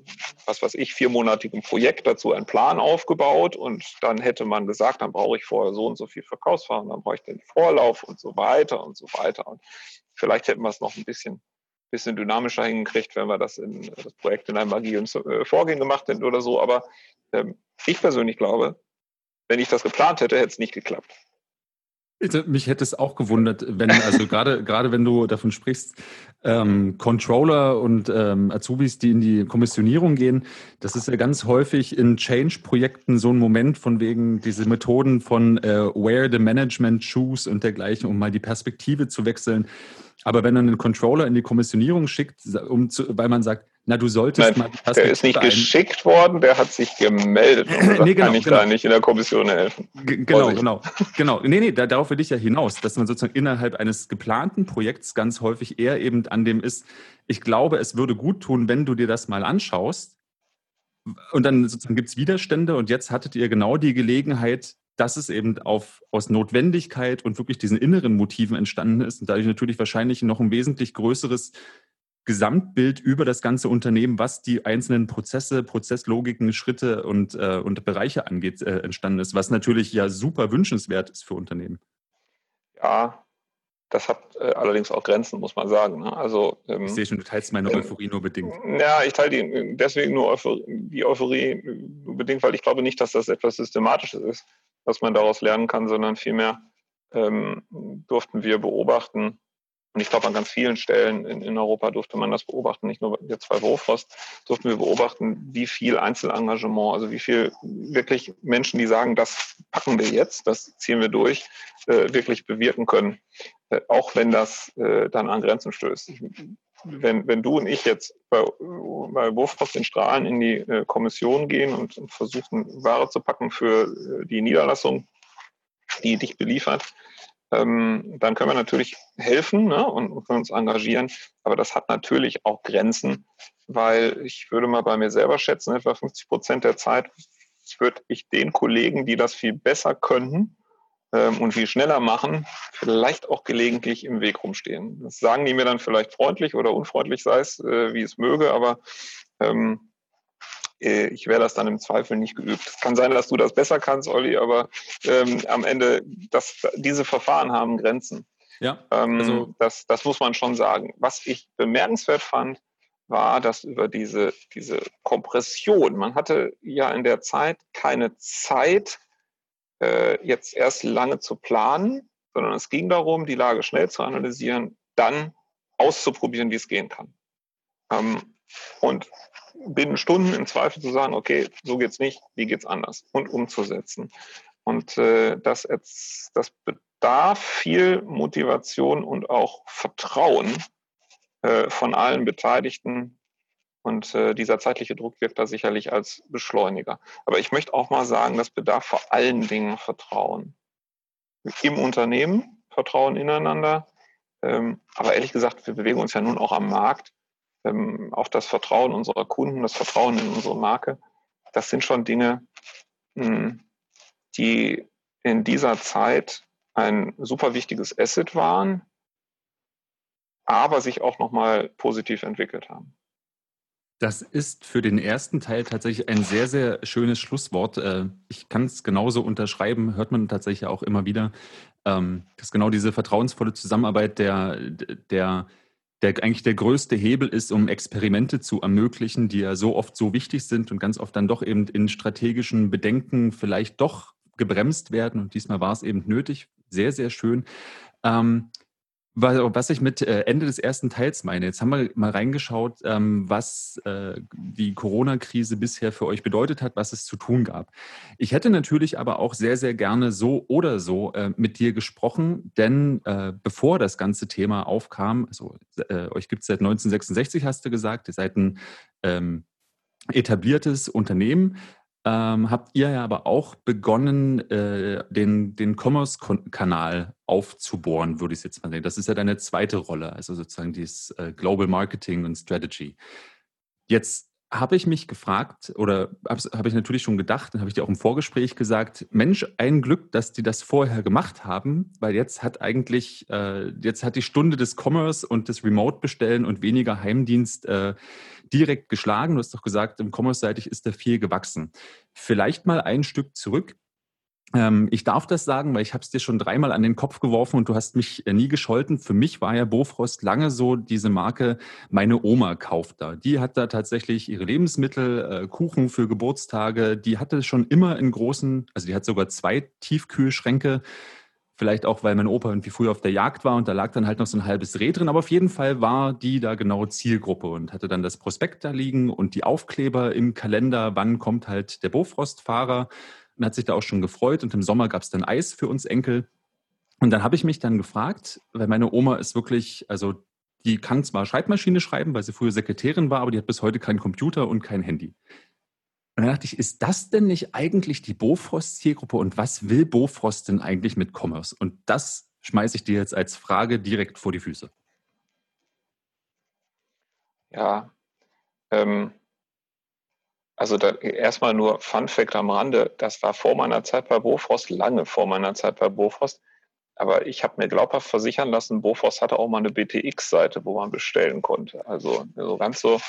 Speaker 2: was weiß ich, viermonatigen Projekt dazu einen Plan aufgebaut und dann hätte man gesagt, dann brauche ich vorher so und so viel Verkaufsfahren, dann brauche ich den Vorlauf und so weiter und so weiter. Und vielleicht hätten wir es noch ein bisschen, bisschen dynamischer hingekriegt, wenn wir das in das Projekt in einem agilen äh, Vorgehen gemacht hätten oder so. Aber ähm, ich persönlich glaube, wenn ich das geplant hätte, hätte es nicht geklappt.
Speaker 1: Mich hätte es auch gewundert, wenn, also gerade, gerade wenn du davon sprichst, ähm, Controller und ähm, Azubis, die in die Kommissionierung gehen, das ist ja ganz häufig in Change-Projekten so ein Moment von wegen diese Methoden von äh, Where the Management Choose und dergleichen, um mal die Perspektive zu wechseln. Aber wenn man einen Controller in die Kommissionierung schickt, um zu, weil man sagt, na, du solltest
Speaker 2: Nein, mal. Der ist nicht geschickt worden, der hat sich gemeldet. Und nee, genau, kann ich genau. da nicht in der Kommission helfen.
Speaker 1: G genau, genau, genau. Nee, nee, da, darauf will ich ja hinaus, dass man sozusagen innerhalb eines geplanten Projekts ganz häufig eher eben an dem ist, ich glaube, es würde gut tun, wenn du dir das mal anschaust. Und dann sozusagen gibt es Widerstände und jetzt hattet ihr genau die Gelegenheit, dass es eben auf, aus Notwendigkeit und wirklich diesen inneren Motiven entstanden ist und dadurch natürlich wahrscheinlich noch ein wesentlich größeres Gesamtbild über das ganze Unternehmen, was die einzelnen Prozesse, Prozesslogiken, Schritte und, äh, und Bereiche angeht, äh, entstanden ist, was natürlich ja super wünschenswert ist für Unternehmen.
Speaker 2: Ja, das hat äh, allerdings auch Grenzen, muss man sagen. Ne? Also,
Speaker 1: ähm, ich sehe schon, du teilst meine ähm, Euphorie nur bedingt.
Speaker 2: Ja, ich teile die, deswegen nur Euphorie, die Euphorie nur bedingt, weil ich glaube nicht, dass das etwas Systematisches ist, was man daraus lernen kann, sondern vielmehr ähm, durften wir beobachten, und ich glaube, an ganz vielen Stellen in, in, Europa durfte man das beobachten, nicht nur jetzt bei Bofrost, durften wir beobachten, wie viel Einzelengagement, also wie viel wirklich Menschen, die sagen, das packen wir jetzt, das ziehen wir durch, äh, wirklich bewirken können, äh, auch wenn das äh, dann an Grenzen stößt. Ich, wenn, wenn du und ich jetzt bei, bei Bofrost in Strahlen in die äh, Kommission gehen und, und versuchen, Ware zu packen für äh, die Niederlassung, die dich beliefert, ähm, dann können wir natürlich helfen ne, und, und uns engagieren. Aber das hat natürlich auch Grenzen, weil ich würde mal bei mir selber schätzen, etwa 50 Prozent der Zeit würde ich den Kollegen, die das viel besser könnten ähm, und viel schneller machen, vielleicht auch gelegentlich im Weg rumstehen. Das sagen die mir dann vielleicht freundlich oder unfreundlich, sei es, äh, wie es möge, aber ähm, äh, ich wäre das dann im Zweifel nicht geübt. Es kann sein, dass du das besser kannst, Olli, aber ähm, am Ende, das, diese Verfahren haben Grenzen. Ja, ähm, also das, das muss man schon sagen. Was ich bemerkenswert fand, war, dass über diese, diese Kompression, man hatte ja in der Zeit keine Zeit, äh, jetzt erst lange zu planen, sondern es ging darum, die Lage schnell zu analysieren, dann auszuprobieren, wie es gehen kann. Ähm, und binnen Stunden im Zweifel zu sagen, okay, so geht's nicht, wie geht's anders und umzusetzen. Und äh, das, das bedarf viel Motivation und auch Vertrauen äh, von allen Beteiligten. Und äh, dieser zeitliche Druck wirkt da sicherlich als Beschleuniger. Aber ich möchte auch mal sagen, das bedarf vor allen Dingen Vertrauen. Im Unternehmen, Vertrauen ineinander. Ähm, aber ehrlich gesagt, wir bewegen uns ja nun auch am Markt ähm, auch das Vertrauen unserer Kunden, das Vertrauen in unsere Marke, das sind schon Dinge, mh, hm, die in dieser Zeit ein super wichtiges Asset waren, aber sich auch nochmal positiv entwickelt haben.
Speaker 1: Das ist für den ersten Teil tatsächlich ein sehr, sehr schönes Schlusswort. Äh, ich kann es genauso unterschreiben, hört man tatsächlich auch immer wieder, ähm, dass genau diese vertrauensvolle Zusammenarbeit der, der der eigentlich der größte Hebel ist, um Experimente zu ermöglichen, die ja so oft so wichtig sind und ganz oft dann doch eben in strategischen Bedenken vielleicht doch gebremst werden. Und diesmal war es eben nötig. Sehr, sehr schön. Ähm, was ich mit äh, Ende des ersten Teils meine, jetzt haben wir mal reingeschaut, ähm, was äh, die Corona-Krise bisher für euch bedeutet hat, was es zu tun gab. Ich hätte natürlich aber auch sehr, sehr gerne so oder so äh, mit dir gesprochen, denn bevor das ganze Thema aufkam, also euch gibt es seit 1966, hast du gesagt, ihr seid ein ähm, etabliertes Unternehmen, ähm, habt ihr ja aber auch begonnen, äh, den, den Commerce-Kanal aufzubohren, würde ich jetzt mal sehen. Das ist ja deine zweite Rolle, also sozusagen dieses äh, Global Marketing und Strategy. Jetzt habe ich mich gefragt oder habe hab ich natürlich schon gedacht, dann habe ich dir auch im Vorgespräch gesagt, Mensch, ein Glück, dass die das vorher gemacht haben, weil jetzt hat eigentlich, äh, jetzt hat die Stunde des Commerce und des Remote-Bestellen und weniger Heimdienst äh, direkt geschlagen. Du hast doch gesagt, im Commerce-seitig ist da viel gewachsen. Vielleicht mal ein Stück zurück. Ähm, ich darf das sagen, weil ich habe es dir schon dreimal an den Kopf geworfen und du hast mich äh, nie gescholten. Für mich war ja Bofrost lange so diese Marke, meine Oma kauft da. Die hat da tatsächlich ihre Lebensmittel, äh, Kuchen für Geburtstage. Die hatte schon immer in großen, also die hat sogar zwei Tiefkühlschränke. Vielleicht auch, weil mein Opa irgendwie früher auf der Jagd war und da lag dann halt noch so ein halbes Reh drin. Aber auf jeden Fall war die da genau Zielgruppe und hatte dann das Prospekt da liegen und die Aufkleber im Kalender, wann kommt halt der Bofrostfahrer und hat sich da auch schon gefreut. Und im Sommer gab es dann Eis für uns Enkel. Und dann habe ich mich dann gefragt, weil meine Oma ist wirklich, also die kann zwar Schreibmaschine schreiben, weil sie früher Sekretärin war, aber die hat bis heute keinen Computer und kein Handy. Und dann dachte ich, ist das denn nicht eigentlich die Bofrost-Zielgruppe und was will Bofrost denn eigentlich mit Commerce? Und das schmeiße ich dir jetzt als Frage direkt vor die Füße.
Speaker 2: Ja, ähm, also da, erstmal nur Fun Fact am Rande, das war vor meiner Zeit bei Bofrost, lange vor meiner Zeit bei Bofrost. Aber ich habe mir glaubhaft versichern lassen, Bofrost hatte auch mal eine BTX-Seite, wo man bestellen konnte. Also so ganz so.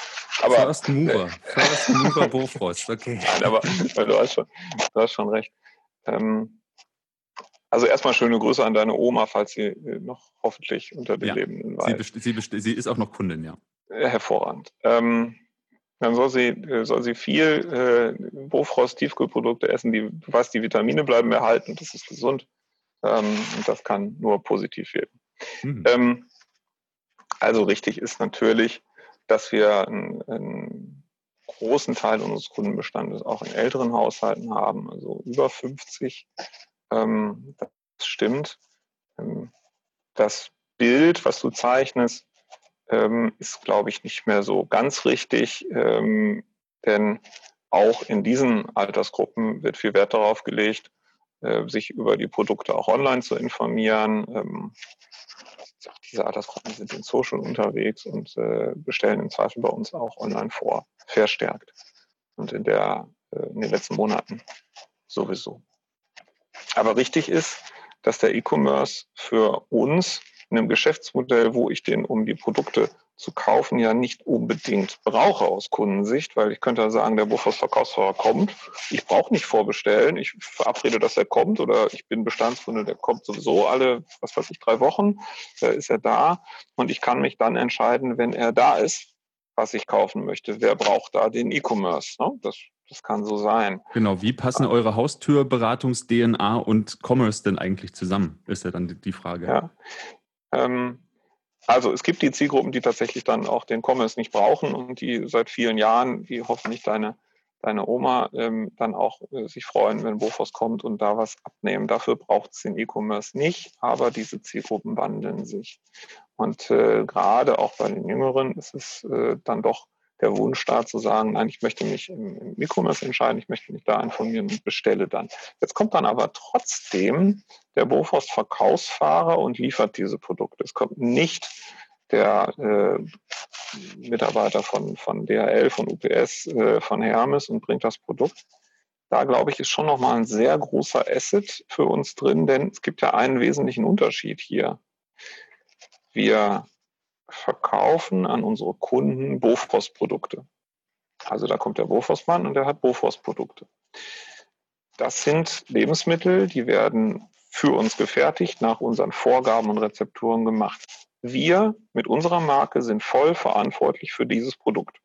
Speaker 1: Aber, First Mover, First Mover Bofrost, okay.
Speaker 2: Nein, aber du hast schon, du hast schon recht. Ähm, also erstmal schöne Grüße an deine Oma, falls sie äh, noch hoffentlich unter den ja, Lebenden
Speaker 1: war. Sie, sie, sie, ist auch noch Kundin, ja.
Speaker 2: Hervorragend. Ähm, dann soll sie, äh, soll sie viel äh, Bofrost Tiefkühlprodukte essen, die, weißt, die Vitamine bleiben erhalten, das ist gesund ähm, und das kann nur positiv wirken. Mhm. Ähm, also richtig ist natürlich, dass wir einen, einen, großen Teil unseres Kundenbestandes auch in älteren Haushalten haben, also über 50. Ähm, das stimmt. Ähm, das Bild, was du zeichnest, ähm, ist, glaube ich, nicht mehr so ganz richtig, ähm, denn auch in diesen Altersgruppen wird viel Wert darauf gelegt, äh, sich über die Produkte auch online zu informieren. Ähm, diese Altersgruppen sind in Social unterwegs und äh, bestellen im Zweifel bei uns auch online vor, verstärkt. Und in, der, äh, in den letzten Monaten sowieso. Aber richtig ist, dass der E-Commerce für uns in einem Geschäftsmodell, wo ich den, um die Produkte zu kaufen, ja nicht unbedingt brauche aus Kundensicht, weil ich könnte sagen, der Bufers-Verkaufsfahrer kommt. Ich brauche nicht vorbestellen. Ich verabrede, dass er kommt oder ich bin Bestandskunde, der kommt sowieso alle, was weiß ich, drei Wochen. Da ist er da und ich kann mich dann entscheiden, wenn er da ist, was ich kaufen möchte. Wer braucht da den E-Commerce? Ne? Das, das kann so sein.
Speaker 1: Genau, wie passen eure Haustürberatungs-DNA und Commerce denn eigentlich zusammen, ist ja dann die Frage.
Speaker 2: Ja, also es gibt die Zielgruppen, die tatsächlich dann auch den Commerce nicht brauchen und die seit vielen Jahren, wie hoffentlich deine, deine Oma, ähm, dann auch äh, sich freuen, wenn Bofors kommt und da was abnehmen. Dafür braucht es den E-Commerce nicht, aber diese Zielgruppen wandeln sich. Und äh, gerade auch bei den Jüngeren ist es äh, dann doch der Wunsch da zu sagen, nein, ich möchte mich im, E-Commerce entscheiden, ich möchte mich da informieren und bestelle dann. Jetzt kommt dann aber trotzdem der Bofors Verkaufsfahrer und liefert diese Produkte. Es kommt nicht der äh, Mitarbeiter von, von DHL, von UPS, äh, von Hermes und bringt das Produkt. Da glaube ich, ist schon nochmal ein sehr großer Asset für uns drin, denn es gibt ja einen wesentlichen Unterschied hier. Wir verkaufen an unsere Kunden Bofrost-Produkte. Also da kommt der Bofrostmann und der hat Bofrost-Produkte. Das sind Lebensmittel, die werden für uns gefertigt, nach unseren Vorgaben und Rezepturen gemacht. Wir mit unserer Marke sind voll verantwortlich für dieses Produkt.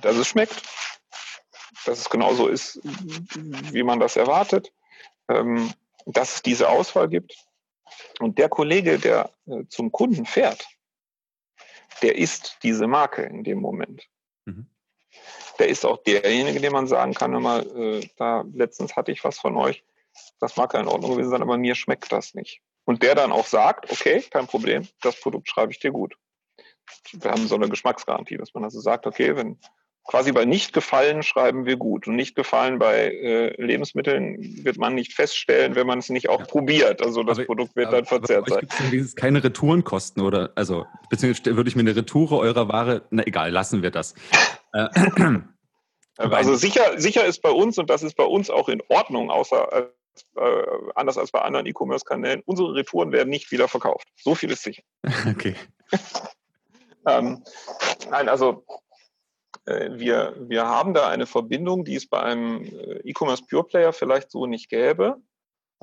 Speaker 2: Dass es schmeckt, dass es genauso ist, wie man das erwartet, ähm, dass es diese Auswahl gibt, und der Kollege, der äh, zum Kunden fährt, der ist diese Marke in dem Moment. Mhm. Der ist auch derjenige, dem man sagen kann, immer, äh, da letztens hatte ich was von euch, das mag ja in Ordnung gewesen sein, aber mir schmeckt das nicht. Und der dann auch sagt, okay, kein Problem, das Produkt schreibe ich dir gut. Wir haben so eine Geschmacksgarantie, dass man also sagt, okay, wenn quasi bei nicht gefallen schreiben wir gut. Und nicht gefallen bei äh, Lebensmitteln wird man nicht feststellen, wenn man es nicht auch ja. probiert. Also das aber, Produkt wird aber, dann verzehrt sein.
Speaker 1: Gibt keine Retourenkosten oder also beziehungsweise würde ich mir eine Retoure eurer Ware, na egal, lassen wir das. Äh,
Speaker 2: also sicher, sicher ist bei uns, und das ist bei uns auch in Ordnung, außer äh, anders als bei anderen E-Commerce-Kanälen, unsere Retouren werden nicht wieder verkauft. So viel ist sicher.
Speaker 1: Okay.
Speaker 2: ähm, nein, also wir, wir haben da eine Verbindung, die es bei einem äh, E-Commerce Pure Player vielleicht so nicht gäbe,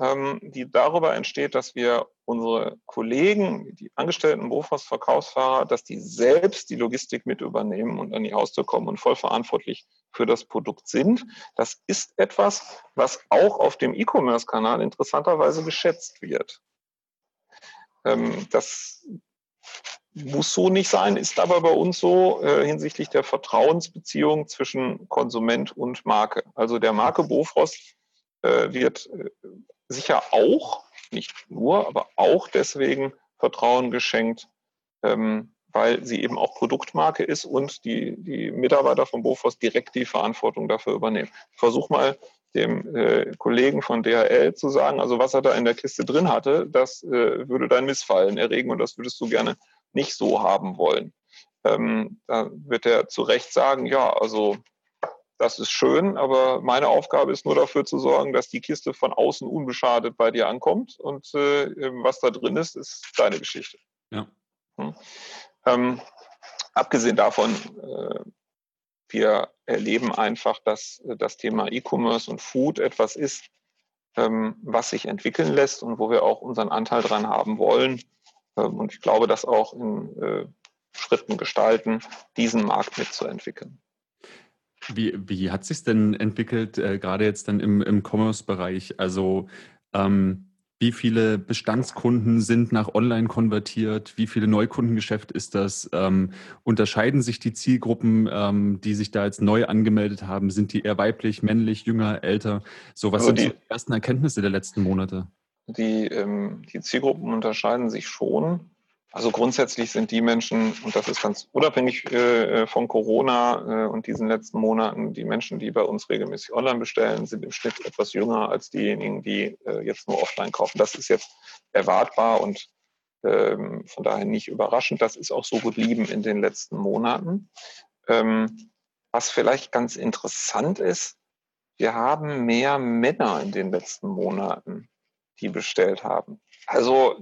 Speaker 2: ähm, die darüber entsteht, dass wir unsere Kollegen, die angestellten Bofors-Verkaufsfahrer, dass die selbst die Logistik mit übernehmen und an die Haustür kommen und voll verantwortlich für das Produkt sind. Das ist etwas, was auch auf dem E-Commerce-Kanal interessanterweise geschätzt wird. Ähm, das muss so nicht sein, ist aber bei uns so äh, hinsichtlich der Vertrauensbeziehung zwischen Konsument und Marke. Also der Marke Bofrost äh, wird äh, sicher auch, nicht nur, aber auch deswegen Vertrauen geschenkt, ähm, weil sie eben auch Produktmarke ist und die, die Mitarbeiter von Bofrost direkt die Verantwortung dafür übernehmen. Ich versuche mal dem äh, Kollegen von DHL zu sagen, also was er da in der Kiste drin hatte, das äh, würde dein Missfallen erregen und das würdest du gerne nicht so haben wollen. Ähm, da wird er zu Recht sagen, ja, also das ist schön, aber meine Aufgabe ist nur dafür zu sorgen, dass die Kiste von außen unbeschadet bei dir ankommt und äh, was da drin ist, ist deine Geschichte.
Speaker 1: Ja.
Speaker 2: Hm. Ähm, abgesehen davon, äh, wir erleben einfach, dass das Thema E-Commerce und Food etwas ist, ähm, was sich entwickeln lässt und wo wir auch unseren Anteil dran haben wollen. Ähm, und ich glaube, das auch in äh, Schritten gestalten, diesen Markt mitzuentwickeln.
Speaker 1: Wie, wie hat sich denn entwickelt, äh, gerade jetzt dann im, im Commerce-Bereich? Also ähm, wie viele Bestandskunden sind nach Online konvertiert? Wie viele Neukundengeschäft ist das? Ähm, unterscheiden sich die Zielgruppen, ähm, die sich da jetzt neu angemeldet haben? Sind die eher weiblich, männlich, jünger, älter? So, was also sind die, so die ersten Erkenntnisse der letzten Monate?
Speaker 2: Die, ähm, die Zielgruppen unterscheiden sich schon. Also grundsätzlich sind die Menschen, und das ist ganz unabhängig äh, von Corona äh, und diesen letzten Monaten, die Menschen, die bei uns regelmäßig online bestellen, sind im Schnitt etwas jünger als diejenigen, die äh, jetzt nur offline kaufen. Das ist jetzt erwartbar und ähm, von daher nicht überraschend. Das ist auch so geblieben in den letzten Monaten. Ähm, was vielleicht ganz interessant ist, wir haben mehr Männer in den letzten Monaten, die bestellt haben. Also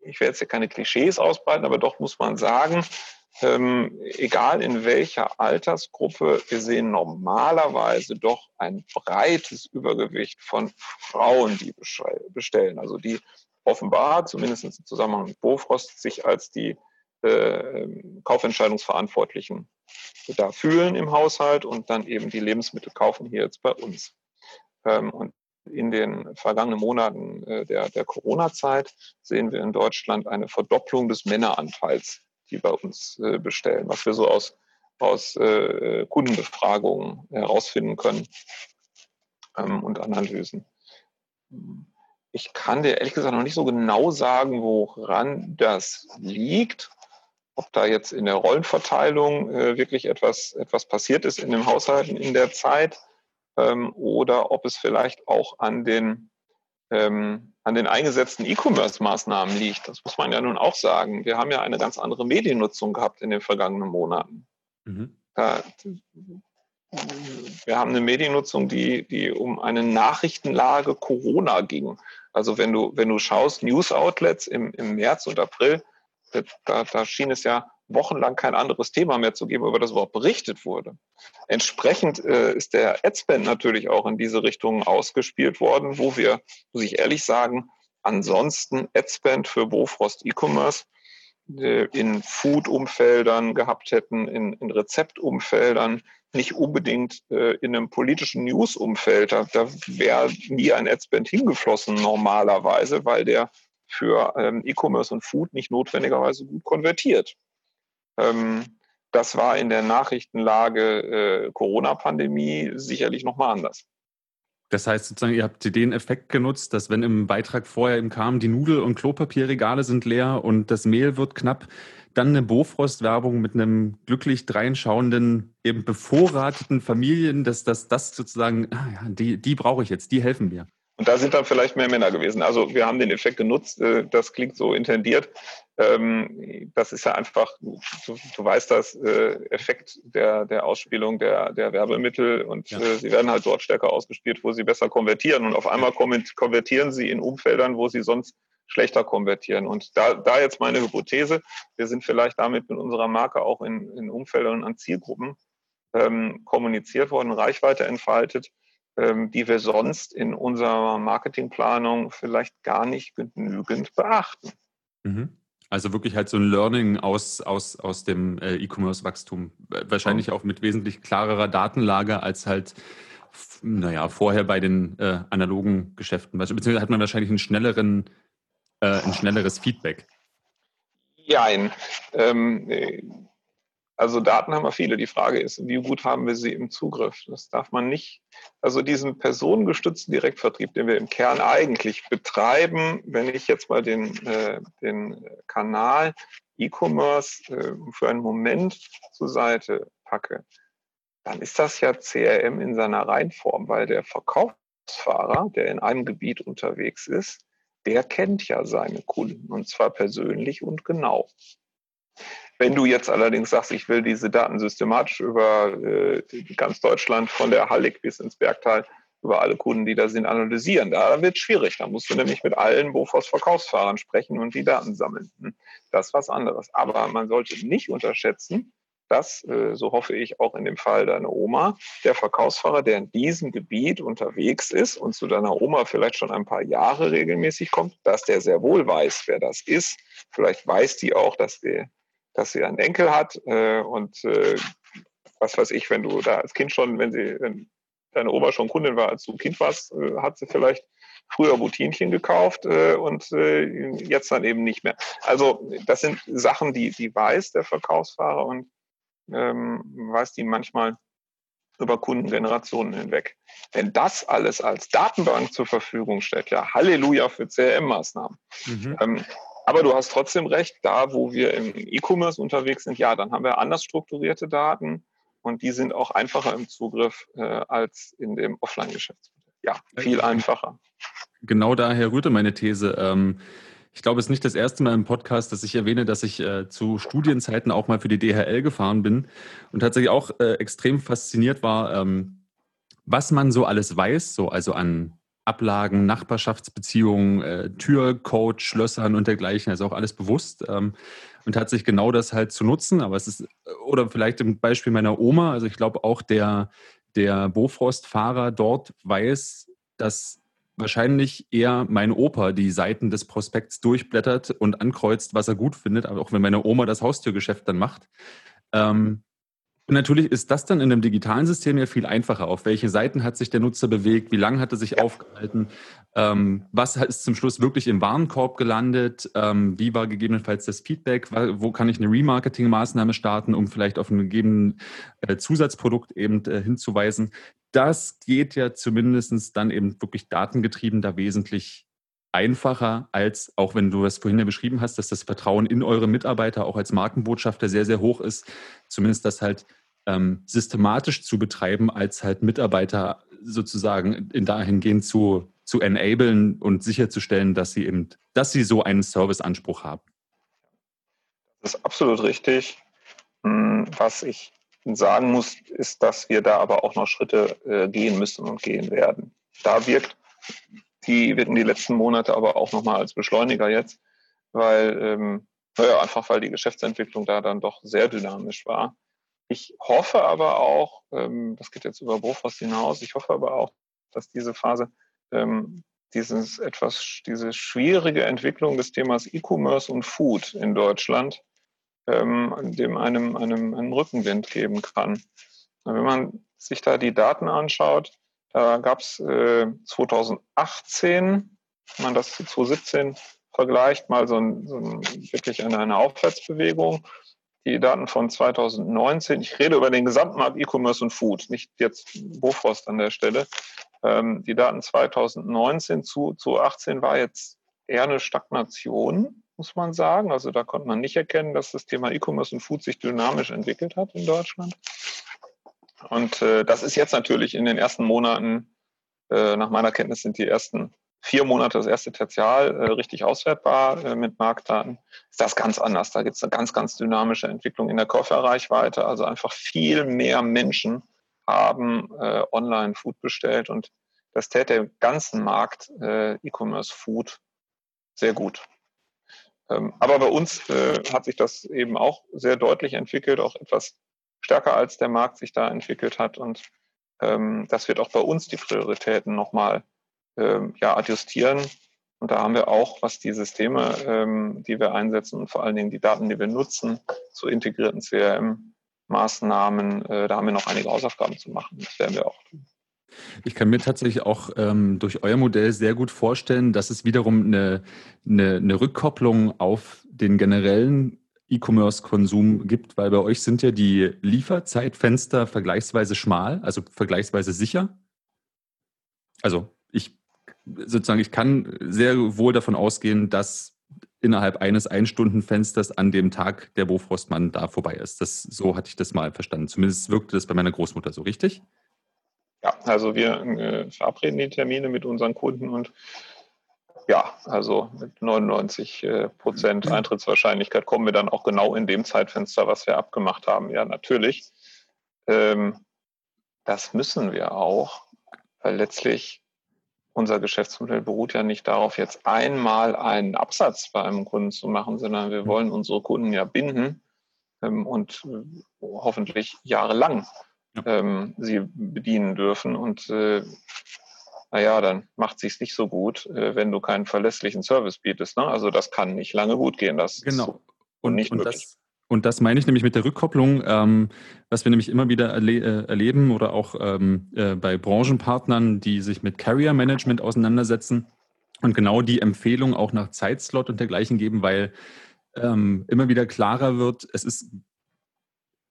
Speaker 2: ich werde jetzt hier keine Klischees ausbreiten, aber doch muss man sagen, ähm, egal in welcher Altersgruppe, wir sehen normalerweise doch ein breites Übergewicht von Frauen, die bestellen. Also die offenbar, zumindest im Zusammenhang mit Bofrost, sich als die äh, Kaufentscheidungsverantwortlichen da fühlen im Haushalt und dann eben die Lebensmittel kaufen hier jetzt bei uns. Ähm, und in den vergangenen Monaten äh, der, der Corona-Zeit sehen wir in Deutschland eine Verdopplung des Männeranteils, die bei uns äh, bestellen, was wir so aus, aus äh, Kundenbefragungen herausfinden können ähm, und Analysen. Ich kann dir ehrlich gesagt noch nicht so genau sagen, woran das liegt. Ob da jetzt in der Rollenverteilung wirklich etwas, etwas passiert ist in den Haushalten in der Zeit ähm, oder ob es vielleicht auch an den, ähm, an den eingesetzten E-Commerce-Maßnahmen liegt. Das muss man ja nun auch sagen. Wir haben ja eine ganz andere Mediennutzung gehabt in den vergangenen Monaten. Mhm. Da, wir haben eine Mediennutzung, die, die um eine Nachrichtenlage Corona ging. Also wenn du, wenn du schaust, News-Outlets im, im März und April, da, da schien es ja wochenlang kein anderes Thema mehr zu geben, über das überhaupt berichtet wurde. Entsprechend äh, ist der Adspend natürlich auch in diese Richtung ausgespielt worden, wo wir, muss ich ehrlich sagen, ansonsten Adspend für Bofrost E-Commerce äh, in Food-Umfeldern gehabt hätten, in, in Rezeptumfeldern, nicht unbedingt äh, in einem politischen News-Umfeld. Da, da wäre nie ein Adspend hingeflossen normalerweise, weil der für ähm, E-Commerce und Food nicht notwendigerweise gut konvertiert. Ähm, das war in der Nachrichtenlage äh, Corona-Pandemie sicherlich nochmal anders.
Speaker 1: Das heißt sozusagen, ihr habt den Effekt genutzt, dass wenn im Beitrag vorher eben kam, die Nudel- und Klopapierregale sind leer und das Mehl wird knapp, dann eine Bofrost-Werbung mit einem glücklich dreinschauenden, eben bevorrateten Familien, dass das, das sozusagen, ah ja, die, die brauche ich jetzt, die helfen mir.
Speaker 2: Und da sind dann vielleicht mehr Männer gewesen. Also wir haben den Effekt genutzt, äh, das klingt so intendiert. Ähm, das ist ja einfach, du, du weißt das, äh, Effekt der, der Ausspielung der, der Werbemittel und ja. Äh, sie werden halt dort stärker ausgespielt, wo sie besser konvertieren. Und auf einmal konvertieren sie in Umfeldern, wo sie sonst schlechter konvertieren. Und da, da jetzt meine Hypothese, wir sind vielleicht damit mit unserer Marke auch in, in Umfeldern an Zielgruppen ähm, kommuniziert worden, Reichweite entfaltet, die wir sonst in unserer Marketingplanung vielleicht gar nicht genügend beachten.
Speaker 1: Mhm. Also wirklich halt so ein Learning aus, aus, aus dem äh, E-Commerce-Wachstum. Wahrscheinlich auch mit wesentlich klarerer Datenlage als halt, naja, vorher bei den äh, analogen Geschäften. Beziehungsweise hat man wahrscheinlich einen schnelleren, äh, ein schnelleres Feedback.
Speaker 2: Nein. Ähm, äh, also Daten haben wir viele. Die Frage ist, wie gut haben wir sie im Zugriff? Das darf man nicht. Also diesen personengestützten Direktvertrieb, den wir im Kern eigentlich betreiben, wenn ich jetzt mal den, äh, den Kanal E-Commerce äh, für einen Moment zur Seite packe, dann ist das ja CRM in seiner Reinform, weil der Verkaufsfahrer, der in einem Gebiet unterwegs ist, der kennt ja seine Kunden und zwar persönlich und genau. Wenn du jetzt allerdings sagst, ich will diese Daten systematisch über äh, ganz Deutschland von der Hallig bis ins Bergtal über alle Kunden, die da sind, analysieren. Da wird es schwierig. Da musst du nämlich mit allen Bofors-Verkaufsfahrern sprechen und die Daten sammeln. Hm, das ist was anderes. Aber man sollte nicht unterschätzen, dass, äh, so hoffe ich auch in dem Fall deiner Oma, der Verkaufsfahrer, der in diesem Gebiet unterwegs ist und zu deiner Oma vielleicht schon ein paar Jahre regelmäßig kommt, dass der sehr wohl weiß, wer das ist. Vielleicht weiß die auch, dass der dass sie einen Enkel hat äh, und äh, was weiß ich, wenn du da als Kind schon, wenn sie, wenn deine Oma schon Kundin war, als du Kind warst, äh, hat sie vielleicht früher Boutinchen gekauft äh, und äh, jetzt dann eben nicht mehr. Also das sind Sachen, die, die weiß der Verkaufsfahrer und ähm, weiß die manchmal über Kundengenerationen hinweg. Wenn das alles als Datenbank zur Verfügung steht, ja, Halleluja für CRM-Maßnahmen. Mhm. Ähm, aber du hast trotzdem recht, da wo wir im E-Commerce unterwegs sind, ja, dann haben wir anders strukturierte Daten und die sind auch einfacher im Zugriff äh, als in dem Offline-Geschäftsmodell. Ja, viel einfacher.
Speaker 1: Genau daher rührte meine These. Ähm, ich glaube, es ist nicht das erste Mal im Podcast, dass ich erwähne, dass ich äh, zu Studienzeiten auch mal für die DHL gefahren bin und tatsächlich auch äh, extrem fasziniert war, ähm, was man so alles weiß, so also an Ablagen, Nachbarschaftsbeziehungen, äh, Türcode, Schlössern und dergleichen, also auch alles bewusst ähm, und hat sich genau das halt zu nutzen. Aber es ist, oder vielleicht im Beispiel meiner Oma, also ich glaube auch der, der Bofrost-Fahrer dort weiß, dass wahrscheinlich eher mein Opa die Seiten des Prospekts durchblättert und ankreuzt, was er gut findet, aber auch wenn meine Oma das Haustürgeschäft dann macht. Ähm, und natürlich ist das dann in einem digitalen System ja viel einfacher. Auf welche Seiten hat sich der Nutzer bewegt? Wie lange hat er sich ja. aufgehalten? Ähm, was ist zum Schluss wirklich im Warenkorb gelandet? Ähm, wie war gegebenenfalls das Feedback? Wo kann ich eine Remarketing-Maßnahme starten, um vielleicht auf ein gegebenes äh, Zusatzprodukt eben äh, hinzuweisen? Das geht ja zumindest dann eben wirklich datengetrieben da wesentlich einfacher als, auch wenn du es vorhin ja beschrieben hast, dass das Vertrauen in eure Mitarbeiter auch als Markenbotschafter sehr, sehr hoch ist, zumindest das halt ähm, systematisch zu betreiben, als halt Mitarbeiter sozusagen in dahingehend zu, zu enablen und sicherzustellen, dass sie eben, dass sie so einen Serviceanspruch haben.
Speaker 2: Das ist absolut richtig. Hm, was ich sagen muss, ist, dass wir da aber auch noch Schritte äh, gehen müssen und gehen werden. Da wirkt die, wirken die letzten Monate aber auch nochmal als Beschleuniger jetzt, weil, ähm, naja, einfach weil die Geschäftsentwicklung da dann doch sehr dynamisch war. Ich hoffe aber auch, ähm, das geht jetzt über Bofrost hinaus, ich hoffe aber auch, dass diese Phase, ähm, dieses etwas, diese schwierige Entwicklung des Themas E-Commerce und Food in Deutschland, ähm, dem einem, einem einen Rückenwind geben kann. Wenn man sich da die Daten anschaut, da gab es äh, 2018, wenn man das zu 2017 vergleicht, mal so, ein, so ein, wirklich eine, eine Aufwärtsbewegung die Daten von 2019, ich rede über den Gesamtmarkt E-Commerce und Food, nicht jetzt Bofrost an der Stelle. Ähm, die Daten 2019 zu 2018 war jetzt eher eine Stagnation. muss man sagen. Also da konnte man nicht erkennen, dass das Thema E-Commerce und Food sich dynamisch entwickelt hat in Deutschland. Und äh, das ist jetzt natürlich in den ersten Monaten, äh, nach meiner Kenntnis sind die ersten vier Monate das erste Tertial äh, richtig auswertbar äh, mit Marktdaten, ist das ganz anders. Da gibt es eine ganz, ganz dynamische Entwicklung in der Käuferreichweite. Also einfach viel mehr Menschen haben äh, online Food bestellt und das täte dem ganzen Markt äh, E-Commerce Food sehr gut. Ähm, aber bei uns äh, hat sich das eben auch sehr deutlich entwickelt, auch etwas stärker als der Markt sich da entwickelt hat. Und ähm, das wird auch bei uns die Prioritäten nochmal ähm, ja, adjustieren. Und da haben wir auch, was die Systeme, ähm, die wir einsetzen und vor allen Dingen die Daten, die wir nutzen, zu integrierten CRM-Maßnahmen, äh, da haben wir noch einige Hausaufgaben zu machen. Das werden wir auch tun.
Speaker 1: Ich kann mir tatsächlich auch ähm, durch euer Modell sehr gut vorstellen, dass es wiederum eine, eine, eine Rückkopplung auf den generellen E-Commerce-Konsum gibt, weil bei euch sind ja die Lieferzeitfenster vergleichsweise schmal, also vergleichsweise sicher. Also ich sozusagen, ich kann sehr wohl davon ausgehen, dass innerhalb eines Einstundenfensters an dem Tag der Bofrostmann da vorbei ist. Das, so hatte ich das mal verstanden. Zumindest wirkte das bei meiner Großmutter so richtig.
Speaker 2: Ja, also wir äh, verabreden die Termine mit unseren Kunden und ja, also mit 99 äh, Prozent mhm. Eintrittswahrscheinlichkeit kommen wir dann auch genau in dem Zeitfenster, was wir abgemacht haben. Ja, natürlich. Ähm, das müssen wir auch, weil letztlich unser Geschäftsmodell beruht ja nicht darauf, jetzt einmal einen Absatz bei einem Kunden zu machen, sondern wir mhm. wollen unsere Kunden ja binden ähm, und äh, hoffentlich jahrelang ähm, sie bedienen dürfen. Und äh, naja, dann macht sich nicht so gut, äh, wenn du keinen verlässlichen Service bietest. Ne? Also das kann nicht lange gut gehen. Das
Speaker 1: genau. und, nicht und möglich. Das, und das meine ich nämlich mit der Rückkopplung, ähm, was wir nämlich immer wieder erle äh, erleben oder auch ähm, äh, bei Branchenpartnern, die sich mit Carrier Management auseinandersetzen und genau die Empfehlung auch nach Zeitslot und dergleichen geben, weil ähm, immer wieder klarer wird, es ist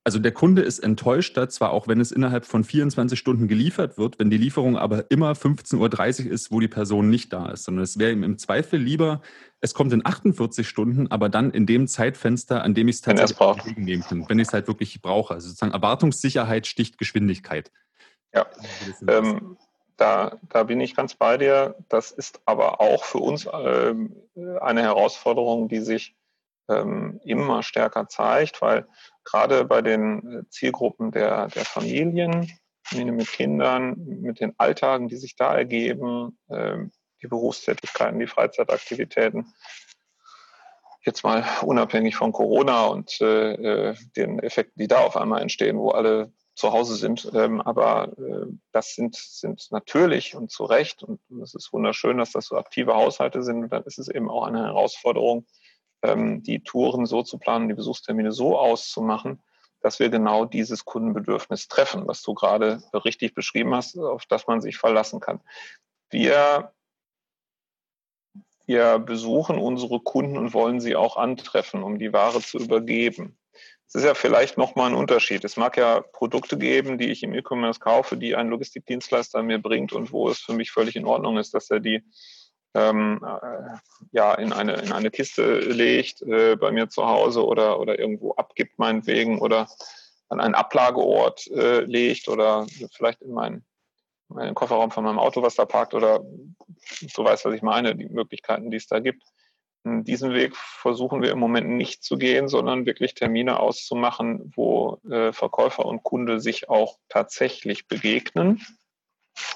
Speaker 1: also der Kunde ist enttäuschter, zwar auch wenn es innerhalb von 24 Stunden geliefert wird, wenn die Lieferung aber immer 15.30 Uhr ist, wo die Person nicht da ist, sondern es wäre ihm im Zweifel lieber, es kommt in 48 Stunden, aber dann in dem Zeitfenster, an dem ich es tatsächlich entgegennehmen kann, wenn ich es halt wirklich brauche. Also sozusagen Erwartungssicherheit sticht Geschwindigkeit.
Speaker 2: Ja, ähm, da, da bin ich ganz bei dir. Das ist aber auch für uns ähm, eine Herausforderung, die sich ähm, immer stärker zeigt, weil gerade bei den äh, Zielgruppen der, der Familien, mit Kindern, mit den Alltagen, die sich da ergeben, ähm, die Berufstätigkeiten, die Freizeitaktivitäten, jetzt mal unabhängig von Corona und äh, äh, den Effekten, die da auf einmal entstehen, wo alle zu Hause sind. Ähm, aber das sind, sind natürlich und zu Recht, und es ist wunderschön, dass das so aktive Haushalte sind, und dann ist es eben auch eine Herausforderung, die Touren so zu planen, die Besuchstermine so auszumachen, dass wir genau dieses Kundenbedürfnis treffen, was du gerade richtig beschrieben hast, auf das man sich verlassen kann. Wir, wir besuchen unsere Kunden und wollen sie auch antreffen, um die Ware zu übergeben. Es ist ja vielleicht nochmal ein Unterschied. Es mag ja Produkte geben, die ich im E-Commerce kaufe, die ein Logistikdienstleister mir bringt und wo es für mich völlig in Ordnung ist, dass er die ähm, äh, ja, in eine, in eine Kiste legt äh, bei mir zu Hause oder, oder irgendwo abgibt, meinetwegen, oder an einen Ablageort äh, legt oder vielleicht in meinen, meinen Kofferraum von meinem Auto, was da parkt, oder so weiß, was ich meine, die Möglichkeiten, die es da gibt. Diesen Weg versuchen wir im Moment nicht zu gehen, sondern wirklich Termine auszumachen, wo äh, Verkäufer und Kunde sich auch tatsächlich begegnen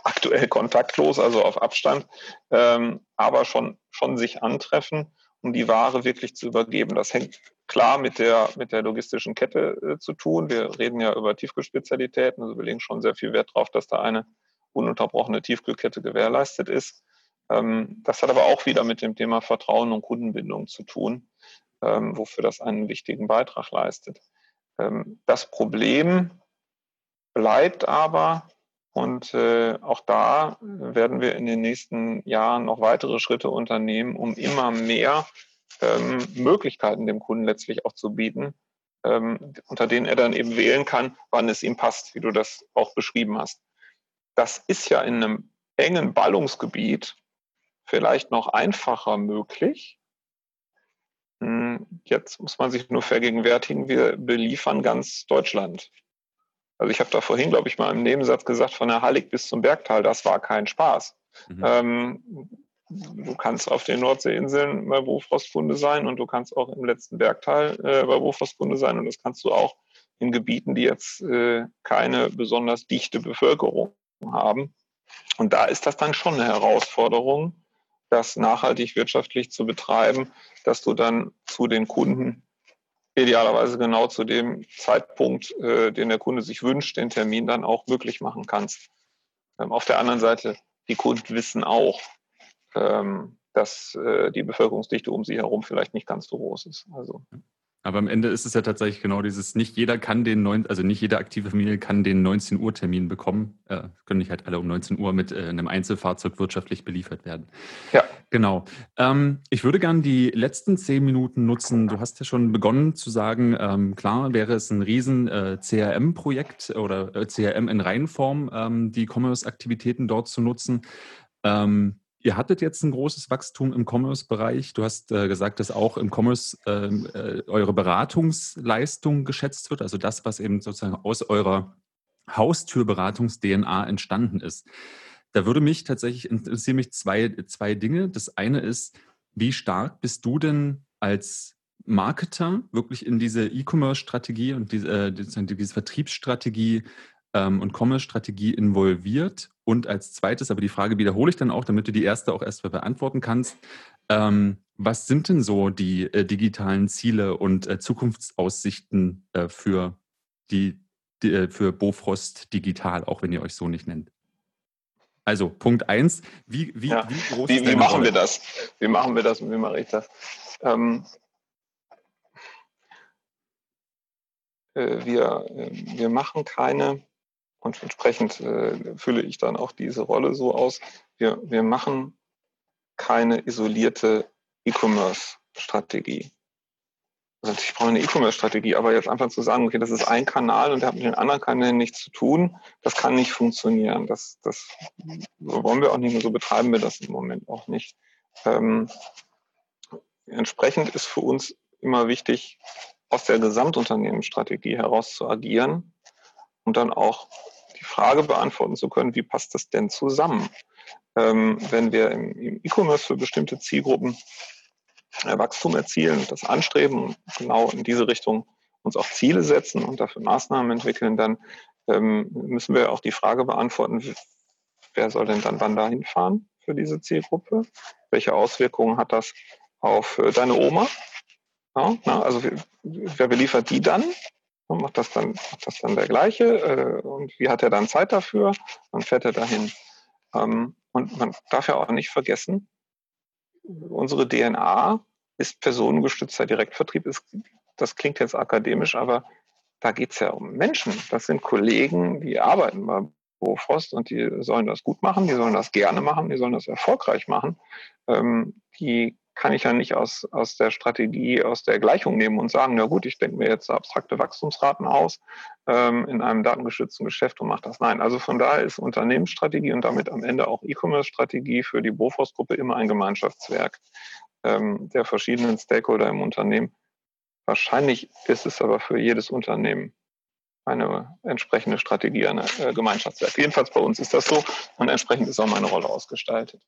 Speaker 2: aktuell kontaktlos, also auf Abstand, ähm, aber schon, schon sich antreffen, um die Ware wirklich zu übergeben. Das hängt klar mit der, mit der logistischen Kette äh, zu tun. Wir reden ja über Tiefkühlspezialitäten, also wir legen schon sehr viel Wert darauf, dass da eine ununterbrochene Tiefkühlkette gewährleistet ist. Ähm, das hat aber auch wieder mit dem Thema Vertrauen und Kundenbindung zu tun, ähm, wofür das einen wichtigen Beitrag leistet. Ähm, das Problem bleibt aber, und äh, auch da werden wir in den nächsten Jahren noch weitere Schritte unternehmen, um immer mehr ähm, Möglichkeiten dem Kunden letztlich auch zu bieten, ähm, unter denen er dann eben wählen kann, wann es ihm passt, wie du das auch beschrieben hast. Das ist ja in einem engen Ballungsgebiet vielleicht noch einfacher möglich, Hm, jetzt muss man sich nur vergegenwärtigen, wir beliefern ganz Deutschland. Also ich habe da vorhin, glaube ich, mal im Nebensatz gesagt, von der Hallig bis zum Bergtal, das war kein Spaß. Mhm. Ähm, du kannst auf den Nordseeinseln bei Bofrostfunde sein und du kannst auch im letzten Bergtal äh, bei Bofrostfunde sein und das kannst du auch in Gebieten, die jetzt äh, keine besonders dichte Bevölkerung haben. Und da ist das dann schon eine Herausforderung, das nachhaltig wirtschaftlich zu betreiben, dass du dann zu den Kunden idealerweise genau zu dem Zeitpunkt, äh, den der Kunde sich wünscht, den Termin dann auch möglich machen kannst. Ähm, auf der anderen Seite, die Kunden wissen auch, ähm, dass äh, die Bevölkerungsdichte um sie herum vielleicht nicht ganz so groß ist. Also
Speaker 1: aber am Ende ist es ja tatsächlich genau dieses, nicht jeder kann den, neun, also nicht jede aktive Familie kann den 19 Uhr Termin bekommen. Äh, können nicht halt alle um 19 Uhr mit äh, einem Einzelfahrzeug wirtschaftlich beliefert werden.
Speaker 2: Ja.
Speaker 1: Genau. Ähm, ich würde gerne die letzten zehn Minuten nutzen. Du hast ja schon begonnen zu sagen, ähm, klar wäre es ein riesen äh, CRM-Projekt oder äh, CRM in Reihenform, ähm, die Commerce-Aktivitäten dort zu nutzen. Ähm, Ihr hattet jetzt ein großes Wachstum im Commerce-Bereich. Du hast äh, gesagt, dass auch im Commerce ähm, äh, eure Beratungsleistung geschätzt wird, also das, was eben sozusagen aus eurer Haustürberatungs-DNA entstanden ist. Da würde mich tatsächlich interessieren mich zwei, zwei Dinge. Das eine ist, wie stark bist du denn als Marketer wirklich in diese E-Commerce-Strategie und diese, äh, diese Vertriebsstrategie ähm, und Commerce-Strategie involviert? Und als zweites, aber die Frage wiederhole ich dann auch, damit du die erste auch erst mal beantworten kannst. Ähm, was sind denn so die äh, digitalen Ziele und äh, Zukunftsaussichten äh, für die, die äh, für Bofrost Digital, auch wenn ihr euch so nicht nennt? Also Punkt eins, wie, wie,
Speaker 2: ja. wie groß wie, ist Wie machen Rolle? wir das? Wie machen wir das und wie mache ich das? Ähm, äh, wir, äh, wir machen keine und entsprechend äh, fülle ich dann auch diese Rolle so aus. Wir, wir machen keine isolierte E-Commerce-Strategie. Also ich brauche eine E-Commerce-Strategie, aber jetzt einfach zu sagen, okay, das ist ein Kanal und der hat mit den anderen Kanälen nichts zu tun, das kann nicht funktionieren. Das, das wollen wir auch nicht mehr, so betreiben wir das im Moment auch nicht. Ähm, entsprechend ist für uns immer wichtig, aus der Gesamtunternehmensstrategie heraus zu agieren und dann auch die Frage beantworten zu können, wie passt das denn zusammen? Ähm, wenn wir im, E-Commerce für bestimmte Zielgruppen äh, Wachstum erzielen und das anstreben und genau in diese Richtung uns auch Ziele setzen und dafür Maßnahmen entwickeln, dann ähm, müssen wir auch die Frage beantworten, wer soll denn dann wann dahin fahren für diese Zielgruppe? Welche Auswirkungen hat das auf äh, deine Oma? Ja, na, also wer, wer beliefert die dann? Macht das dann, macht das dann der gleiche äh, und wie hat er dann Zeit dafür? Dann fährt er dahin. Ähm, und man darf ja auch nicht vergessen, unsere DNA ist personengestützter Direktvertrieb. Ist, das klingt jetzt akademisch, aber da geht es ja um Menschen. Das sind Kollegen, die arbeiten bei Bofrost und die sollen das gut machen, die sollen das gerne machen, die sollen das erfolgreich machen. Ähm, die kann ich ja nicht aus, aus der Strategie, aus der Gleichung nehmen und sagen, na gut, ich denke mir jetzt abstrakte Wachstumsraten aus ähm, in einem datengeschützten Geschäft und mache das. Nein, also von daher ist Unternehmensstrategie und damit am Ende auch E-Commerce-Strategie für die Bofors-Gruppe immer ein Gemeinschaftswerk ähm, der verschiedenen Stakeholder im Unternehmen. Wahrscheinlich ist es aber für jedes Unternehmen eine entsprechende Strategie, ein äh, Gemeinschaftswerk. Jedenfalls bei uns ist das so und entsprechend ist auch meine Rolle ausgestaltet.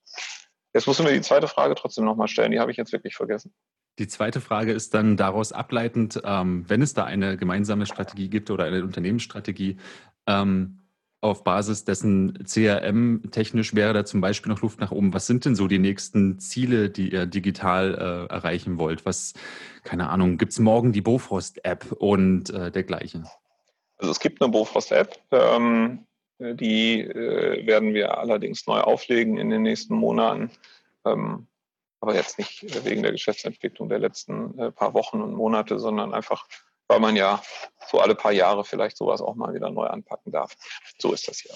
Speaker 2: Jetzt musst du mir die zweite Frage trotzdem nochmal stellen, die habe ich jetzt wirklich vergessen.
Speaker 1: Die zweite Frage ist dann daraus ableitend, ähm, wenn es da eine gemeinsame Strategie gibt oder eine Unternehmensstrategie, ähm, auf Basis dessen CRM-technisch wäre da zum Beispiel noch Luft nach oben. Was sind denn so die nächsten Ziele, die ihr digital äh, erreichen wollt? Was, keine Ahnung, gibt es morgen die Bofrost-App und äh, dergleichen?
Speaker 2: Also es gibt eine Bofrost-App. Ähm, die äh, werden wir allerdings neu auflegen in den nächsten Monaten. Ähm, aber jetzt nicht wegen der Geschäftsentwicklung der letzten äh, paar Wochen und Monate, sondern einfach, weil man ja so alle paar Jahre vielleicht sowas auch mal wieder neu anpacken darf. So ist das ja.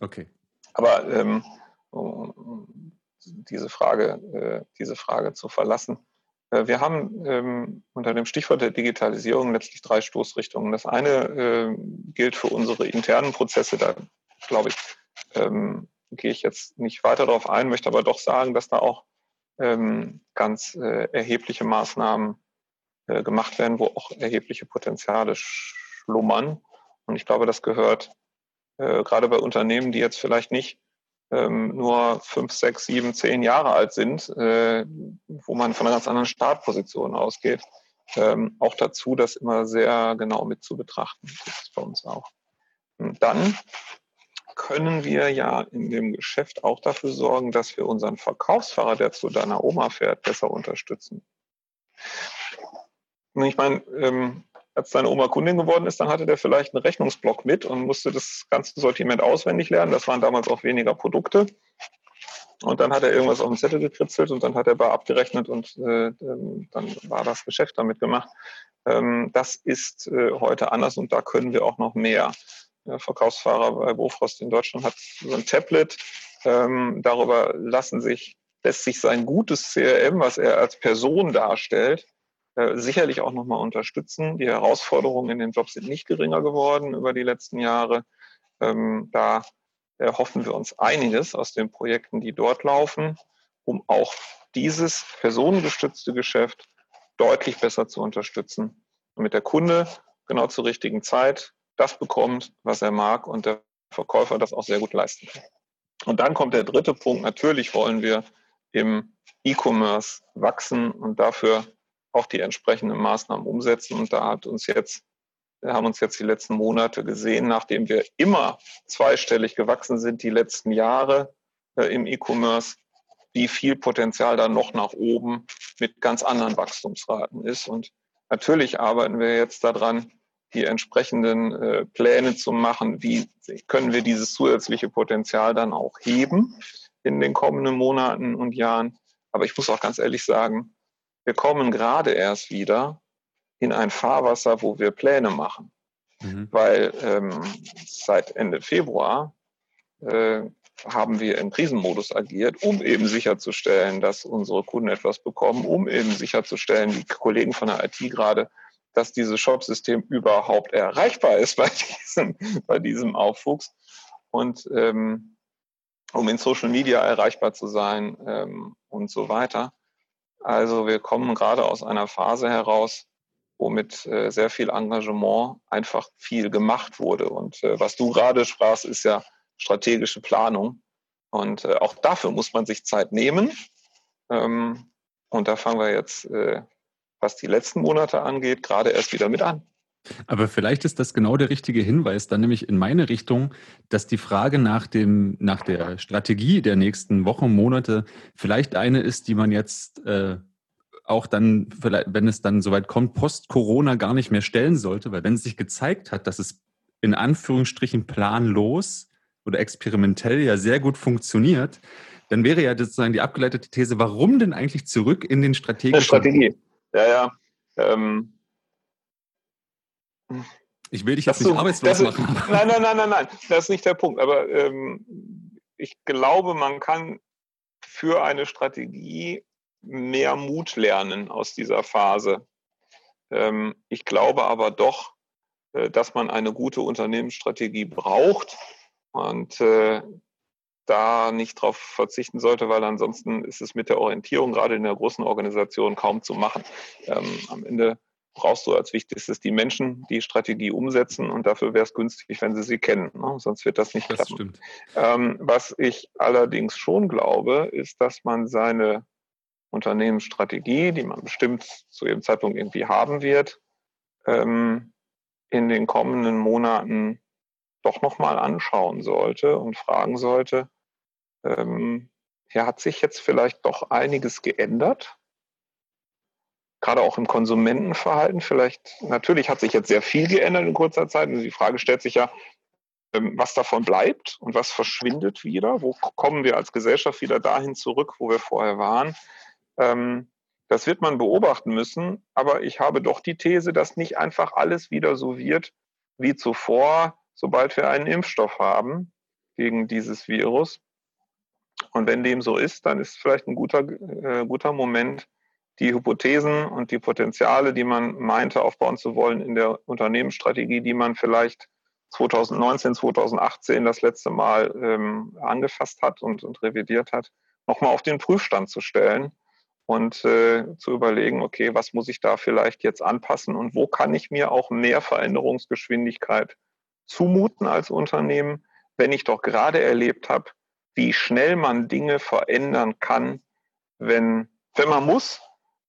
Speaker 1: Okay.
Speaker 2: Aber ähm, um diese Frage, äh, diese Frage zu verlassen. Äh, wir haben ähm, unter dem Stichwort der Digitalisierung letztlich drei Stoßrichtungen. Das eine äh, gilt für unsere internen Prozesse. Da glaube ich, ähm, gehe ich jetzt nicht weiter darauf ein, möchte aber doch sagen, dass da auch ähm, ganz äh, erhebliche Maßnahmen äh, gemacht werden, wo auch erhebliche Potenziale schlummern. Und ich glaube, das gehört äh, gerade bei Unternehmen, die jetzt vielleicht nicht ähm, nur fünf, sechs, sieben, zehn Jahre alt sind, äh, wo man von einer ganz anderen Startposition ausgeht, ähm, auch dazu, das immer sehr genau mit zu betrachten. Das ist bei uns auch. Und dann können wir ja in dem Geschäft auch dafür sorgen, dass wir unseren Verkaufsfahrer, der zu deiner Oma fährt, besser unterstützen. Ich meine, ähm, als deine Oma Kundin geworden ist, dann hatte der vielleicht einen Rechnungsblock mit und musste das ganze Sortiment auswendig lernen. Das waren damals auch weniger Produkte. Und dann hat er irgendwas auf dem Zettel gekritzelt und dann hat er bar abgerechnet und äh, ähm, dann war das Geschäft damit gemacht. Ähm, das ist äh, heute anders und da können wir auch noch mehr. Der Verkaufsfahrer bei Bofrost in Deutschland hat so ein Tablet. Ähm, darüber lassen sich, lässt sich sein gutes CRM, was er als Person darstellt, äh, sicherlich auch nochmal unterstützen. Die Herausforderungen in den Jobs sind nicht geringer geworden über die letzten Jahre. Ähm, da erhoffen wir uns einiges aus den Projekten, die dort laufen, um auch dieses personengestützte Geschäft deutlich besser zu unterstützen, damit der Kunde genau zur richtigen Zeit das bekommt, was er mag und der Verkäufer das auch sehr gut leisten kann. Und dann kommt der dritte Punkt. Natürlich wollen wir im E-Commerce wachsen und dafür auch die entsprechenden Maßnahmen umsetzen. Und da hat uns jetzt, haben uns jetzt die letzten Monate gesehen, nachdem wir immer zweistellig gewachsen sind, die letzten Jahre äh, im E-Commerce, wie viel Potenzial da noch nach oben mit ganz anderen Wachstumsraten ist. Und natürlich arbeiten wir jetzt daran, die entsprechenden äh, Pläne zu machen, wie können wir dieses zusätzliche Potenzial dann auch heben in den kommenden Monaten und Jahren. Aber ich muss auch ganz ehrlich sagen, wir kommen gerade erst wieder in ein Fahrwasser, wo wir Pläne machen. Mhm. Weil ähm, seit Ende Februar äh, haben wir im Krisenmodus agiert, um eben sicherzustellen, dass unsere Kunden etwas bekommen, um eben sicherzustellen, die Kollegen von der IT gerade, dass dieses Shop-System überhaupt erreichbar ist bei diesem, bei diesem Aufwuchs. Und ähm, um in Social Media erreichbar zu sein ähm, und so weiter. Also wir kommen gerade aus einer Phase heraus, wo mit äh, sehr viel Engagement einfach viel gemacht wurde. Und äh, was du gerade sprachst, ist ja strategische Planung. Und äh, auch dafür muss man sich Zeit nehmen. Ähm, und da fangen wir jetzt, was die letzten Monate angeht, gerade erst wieder mit an.
Speaker 1: Aber vielleicht ist das genau der richtige Hinweis, dann nämlich in meine Richtung, dass die Frage nach, dem, nach der Strategie der nächsten Wochen, Monate vielleicht eine ist, die man jetzt äh, auch dann, wenn es dann soweit kommt, post-Corona gar nicht mehr stellen sollte, weil wenn es sich gezeigt hat, dass es in Anführungsstrichen planlos oder experimentell ja sehr gut funktioniert, dann wäre ja sozusagen die abgeleitete These, warum denn eigentlich zurück in den strategischen...
Speaker 2: Strategie, ja, ja. Ähm
Speaker 1: ich will dich jetzt nicht arbeitslos machen.
Speaker 2: nein, nein, nein, nein, nein. Das ist nicht der Punkt. Aber ähm, ich glaube, man kann für eine Strategie mehr Mut lernen aus dieser Phase. Ähm, ich glaube aber doch, äh, dass man eine gute Unternehmensstrategie braucht und äh, da nicht darauf verzichten sollte, weil ansonsten ist es mit der Orientierung gerade in der großen Organisation kaum zu machen. Ähm, am Ende brauchst du als wichtigstes die Menschen, die Strategie umsetzen und dafür wäre es günstig, wenn sie sie kennen. Ne? Sonst wird das nicht das klappen. Ähm, was ich allerdings schon glaube, ist, dass man seine Unternehmensstrategie, die man bestimmt zu jedem Zeitpunkt irgendwie haben wird, ähm, in den kommenden Monaten doch nochmal anschauen sollte und fragen sollte, ähm, ja, hat sich jetzt vielleicht doch einiges geändert? Gerade auch im Konsumentenverhalten vielleicht, natürlich hat sich jetzt sehr viel geändert in kurzer Zeit. Und die Frage stellt sich ja, ähm, was davon bleibt und was verschwindet wieder? Wo kommen wir als Gesellschaft wieder dahin zurück, wo wir vorher waren? Ähm, das wird man beobachten müssen, aber ich habe doch die These, dass nicht einfach alles wieder so wird wie zuvor, sobald wir einen Impfstoff haben gegen dieses Virus. Und wenn dem so ist, dann ist vielleicht ein guter, äh, guter Moment, die Hypothesen und die Potenziale, die man meinte aufbauen zu wollen in der Unternehmensstrategie, die man vielleicht 2019, 2018 das letzte Mal ähm, angefasst hat und, und revidiert hat, nochmal auf den Prüfstand zu stellen und äh, zu überlegen, okay, was muss ich da vielleicht jetzt anpassen und wo kann ich mir auch mehr Veränderungsgeschwindigkeit zumuten als Unternehmen, wenn ich doch gerade erlebt habe, wie schnell man Dinge verändern kann, wenn, wenn man muss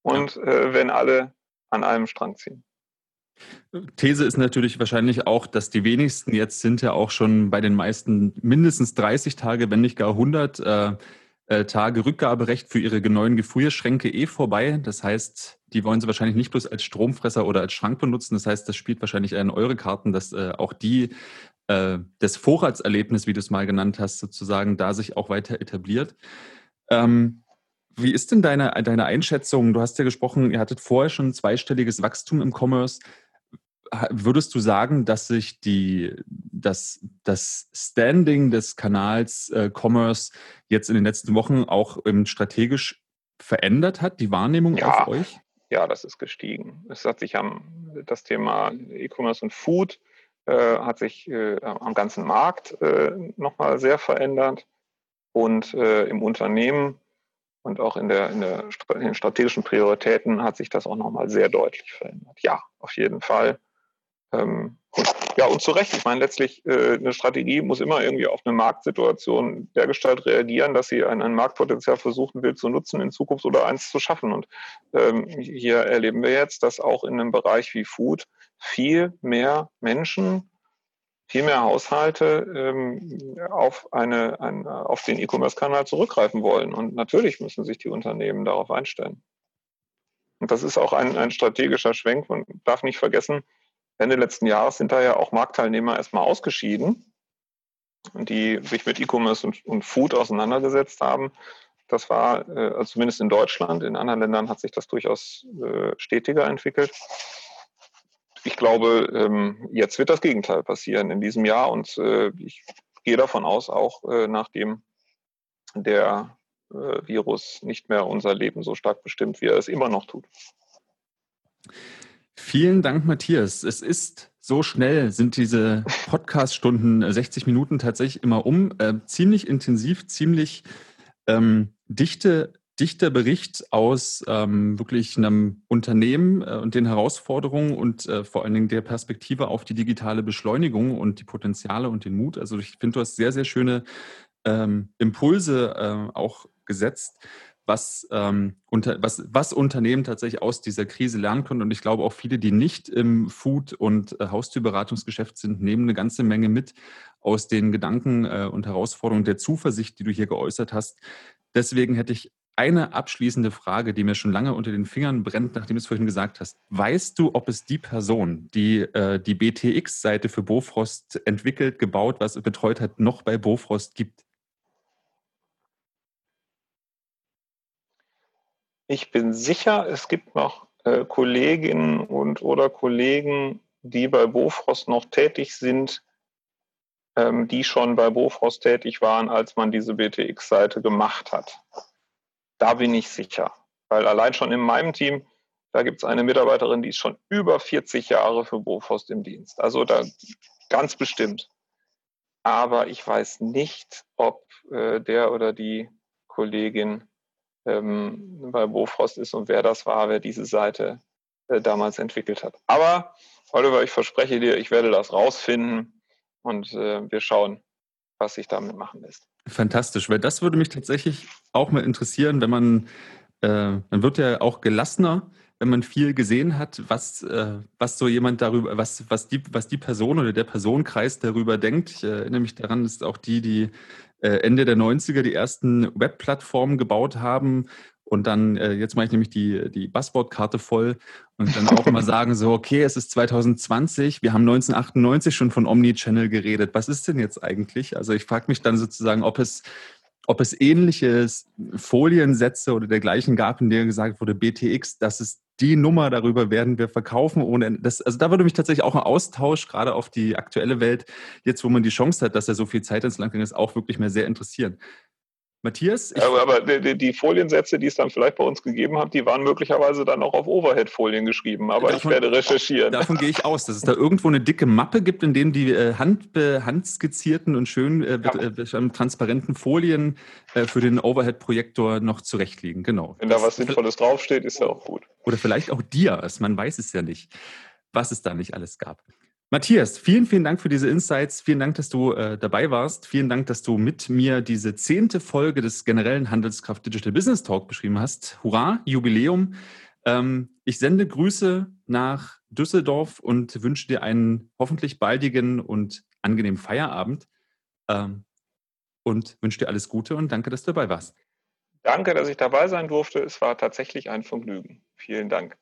Speaker 2: und äh, wenn alle an einem Strang ziehen.
Speaker 1: These ist natürlich wahrscheinlich auch, dass die wenigsten jetzt sind ja auch schon bei den meisten mindestens 30 Tage, wenn nicht gar 100 äh, äh, Tage Rückgaberecht für ihre neuen Gefrierschränke eh vorbei. Das heißt, die wollen sie wahrscheinlich nicht bloß als Stromfresser oder als Schrank benutzen. Das heißt, das spielt wahrscheinlich eher in eure Karten, dass äh, auch die äh, das Vorratserlebnis, wie du es mal genannt hast, sozusagen da sich auch weiter etabliert. Ähm, wie ist denn deine, deine Einschätzung? Du hast ja gesprochen, ihr hattet vorher schon zweistelliges Wachstum im Commerce. Würdest du sagen, dass sich die, das, das Standing des Kanals äh, Commerce jetzt in den letzten Wochen auch ähm, strategisch verändert hat, die Wahrnehmung ja, auf euch?
Speaker 2: Ja, das ist gestiegen. Es hat sich am, das Thema E-Commerce und Food äh, hat sich äh, am ganzen Markt äh, nochmal sehr verändert und äh, im Unternehmen und auch in, der, in, der, in den strategischen Prioritäten hat sich das auch nochmal sehr deutlich verändert. Ja, auf jeden Fall. Ähm, und, ja, und zu Recht. Ich meine, letztlich äh, eine Strategie muss immer irgendwie auf eine Marktsituation dergestalt reagieren, dass sie ein, ein Marktpotenzial versuchen will zu nutzen in Zukunft oder eins zu schaffen. Und ähm, hier erleben wir jetzt, dass auch in einem Bereich wie Food viel mehr Menschen, viel mehr Haushalte ähm, auf, eine, ein, auf den E-Commerce-Kanal zurückgreifen wollen. Und natürlich müssen sich die Unternehmen darauf einstellen. Und das ist auch ein, ein strategischer Schwenk. Man darf nicht vergessen, Ende letzten Jahres sind da ja auch Marktteilnehmer erstmal ausgeschieden, die sich mit E-Commerce und, und, Food auseinandergesetzt haben. Das war äh, also zumindest in Deutschland, in anderen Ländern hat sich das durchaus äh, stetiger entwickelt. Ich glaube, ähm, jetzt wird das Gegenteil passieren in diesem Jahr und äh, ich gehe davon aus, auch äh, nachdem der äh, Virus nicht mehr unser Leben so stark bestimmt, wie er es immer noch tut.
Speaker 1: Vielen Dank, Matthias. Es ist so schnell, sind diese Podcast-Stunden 60 äh, Minuten tatsächlich immer um. Äh, ziemlich intensiv, ziemlich ähm, dichte, dichter Bericht aus ähm, wirklich einem Unternehmen äh, und den Herausforderungen und äh, vor allen Dingen der Perspektive auf die digitale Beschleunigung und die Potenziale und den Mut. Also ich finde, du hast sehr, sehr schöne ähm, Impulse äh, auch gesetzt was, ähm, unter, was, was Unternehmen tatsächlich aus dieser Krise lernen können. Und ich glaube auch viele, die nicht im Food- und äh, Haustürberatungsgeschäft sind, nehmen eine ganze Menge mit aus den Gedanken äh, und Herausforderungen der Zuversicht, die du hier geäußert hast. Deswegen hätte ich eine abschließende Frage, die mir schon lange unter den Fingern brennt, nachdem du es vorhin gesagt hast. Weißt du, ob es die Person, die äh, die BTX-Seite für Bofrost entwickelt, gebaut, was betreut hat, noch bei Bofrost gibt?
Speaker 2: Ich bin sicher, es gibt noch äh, Kolleginnen und oder Kollegen, die bei Bofrost noch tätig sind, ähm, die schon bei Bofrost tätig waren, als man diese BTX-Seite gemacht hat. Da bin ich sicher. Weil allein schon in meinem Team, da gibt es eine Mitarbeiterin, die ist schon über 40 Jahre für Bofrost im Dienst. Also da ganz bestimmt. Aber ich weiß nicht, ob äh, der oder die Kollegin ähm, bei Bofrost ist und wer das war, wer diese Seite äh, damals entwickelt hat. Aber Oliver, ich verspreche dir, ich werde das rausfinden und äh, wir schauen, was sich damit machen lässt.
Speaker 1: Fantastisch, weil das würde mich tatsächlich auch mal interessieren, wenn man, äh, man wird ja auch gelassener, wenn man viel gesehen hat, was, äh, was so jemand darüber, was, was, die, was die Person oder der Personenkreis darüber denkt. Ich erinnere mich daran, ist auch die, die äh, Ende der 90er die ersten Webplattformen gebaut haben. Und dann, äh, jetzt mache ich nämlich die, die Buzzword-Karte voll und dann auch immer sagen so, okay, es ist 2020, wir haben 1998 schon von Omnichannel geredet. Was ist denn jetzt eigentlich? Also ich frage mich dann sozusagen, ob es, ob es ähnliche Foliensätze oder dergleichen gab, in denen gesagt wurde, BTX, das ist die Nummer, darüber werden wir verkaufen ohne das. Also da würde mich tatsächlich auch ein Austausch, gerade auf die aktuelle Welt, jetzt wo man die Chance hat, dass er so viel Zeit ins Land ist, auch wirklich mehr sehr interessieren. Matthias?
Speaker 2: aber, aber die, die, Foliensätze, die es dann vielleicht bei uns gegeben hat, die waren möglicherweise dann auch auf Overhead-Folien geschrieben. Aber davon, ich werde recherchieren.
Speaker 1: Davon gehe ich aus, dass es da irgendwo eine dicke Mappe gibt, in denen die äh, hand, handskizzierten und schön äh, ja. äh, transparenten Folien äh, für den Overhead-Projektor noch zurechtliegen. Genau.
Speaker 2: Wenn da was Sinnvolles draufsteht, ist ja auch gut.
Speaker 1: Oder vielleicht auch Dias, man weiß es ja nicht, was es da nicht alles gab. Matthias, vielen, vielen Dank für diese Insights. Vielen Dank, dass du äh, dabei warst. Vielen Dank, dass du mit mir diese zehnte Folge des generellen Handelskraft Digital Business Talk beschrieben hast. Hurra, Jubiläum. Ähm, ich sende Grüße nach Düsseldorf und wünsche dir einen hoffentlich baldigen und angenehmen Feierabend. Ähm, und wünsche dir alles Gute und danke, dass du dabei warst.
Speaker 2: Danke, dass ich dabei sein durfte. Es war tatsächlich ein Vergnügen. Vielen Dank.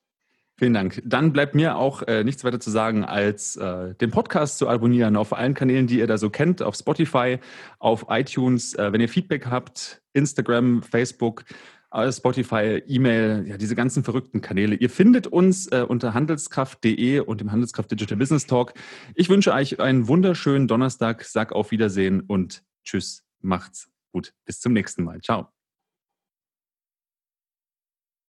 Speaker 1: Vielen Dank. Dann bleibt mir auch äh, nichts weiter zu sagen, als äh, den Podcast zu abonnieren auf allen Kanälen, die ihr da so kennt, auf Spotify, auf iTunes. Äh, wenn ihr Feedback habt, Instagram, Facebook, äh, Spotify, E-Mail, ja, diese ganzen verrückten Kanäle. Ihr findet uns äh, unter handelskraft.de und im Handelskraft Digital Business Talk. Ich wünsche euch einen wunderschönen Donnerstag, sag auf Wiedersehen und tschüss, macht's gut. Bis zum nächsten Mal. Ciao.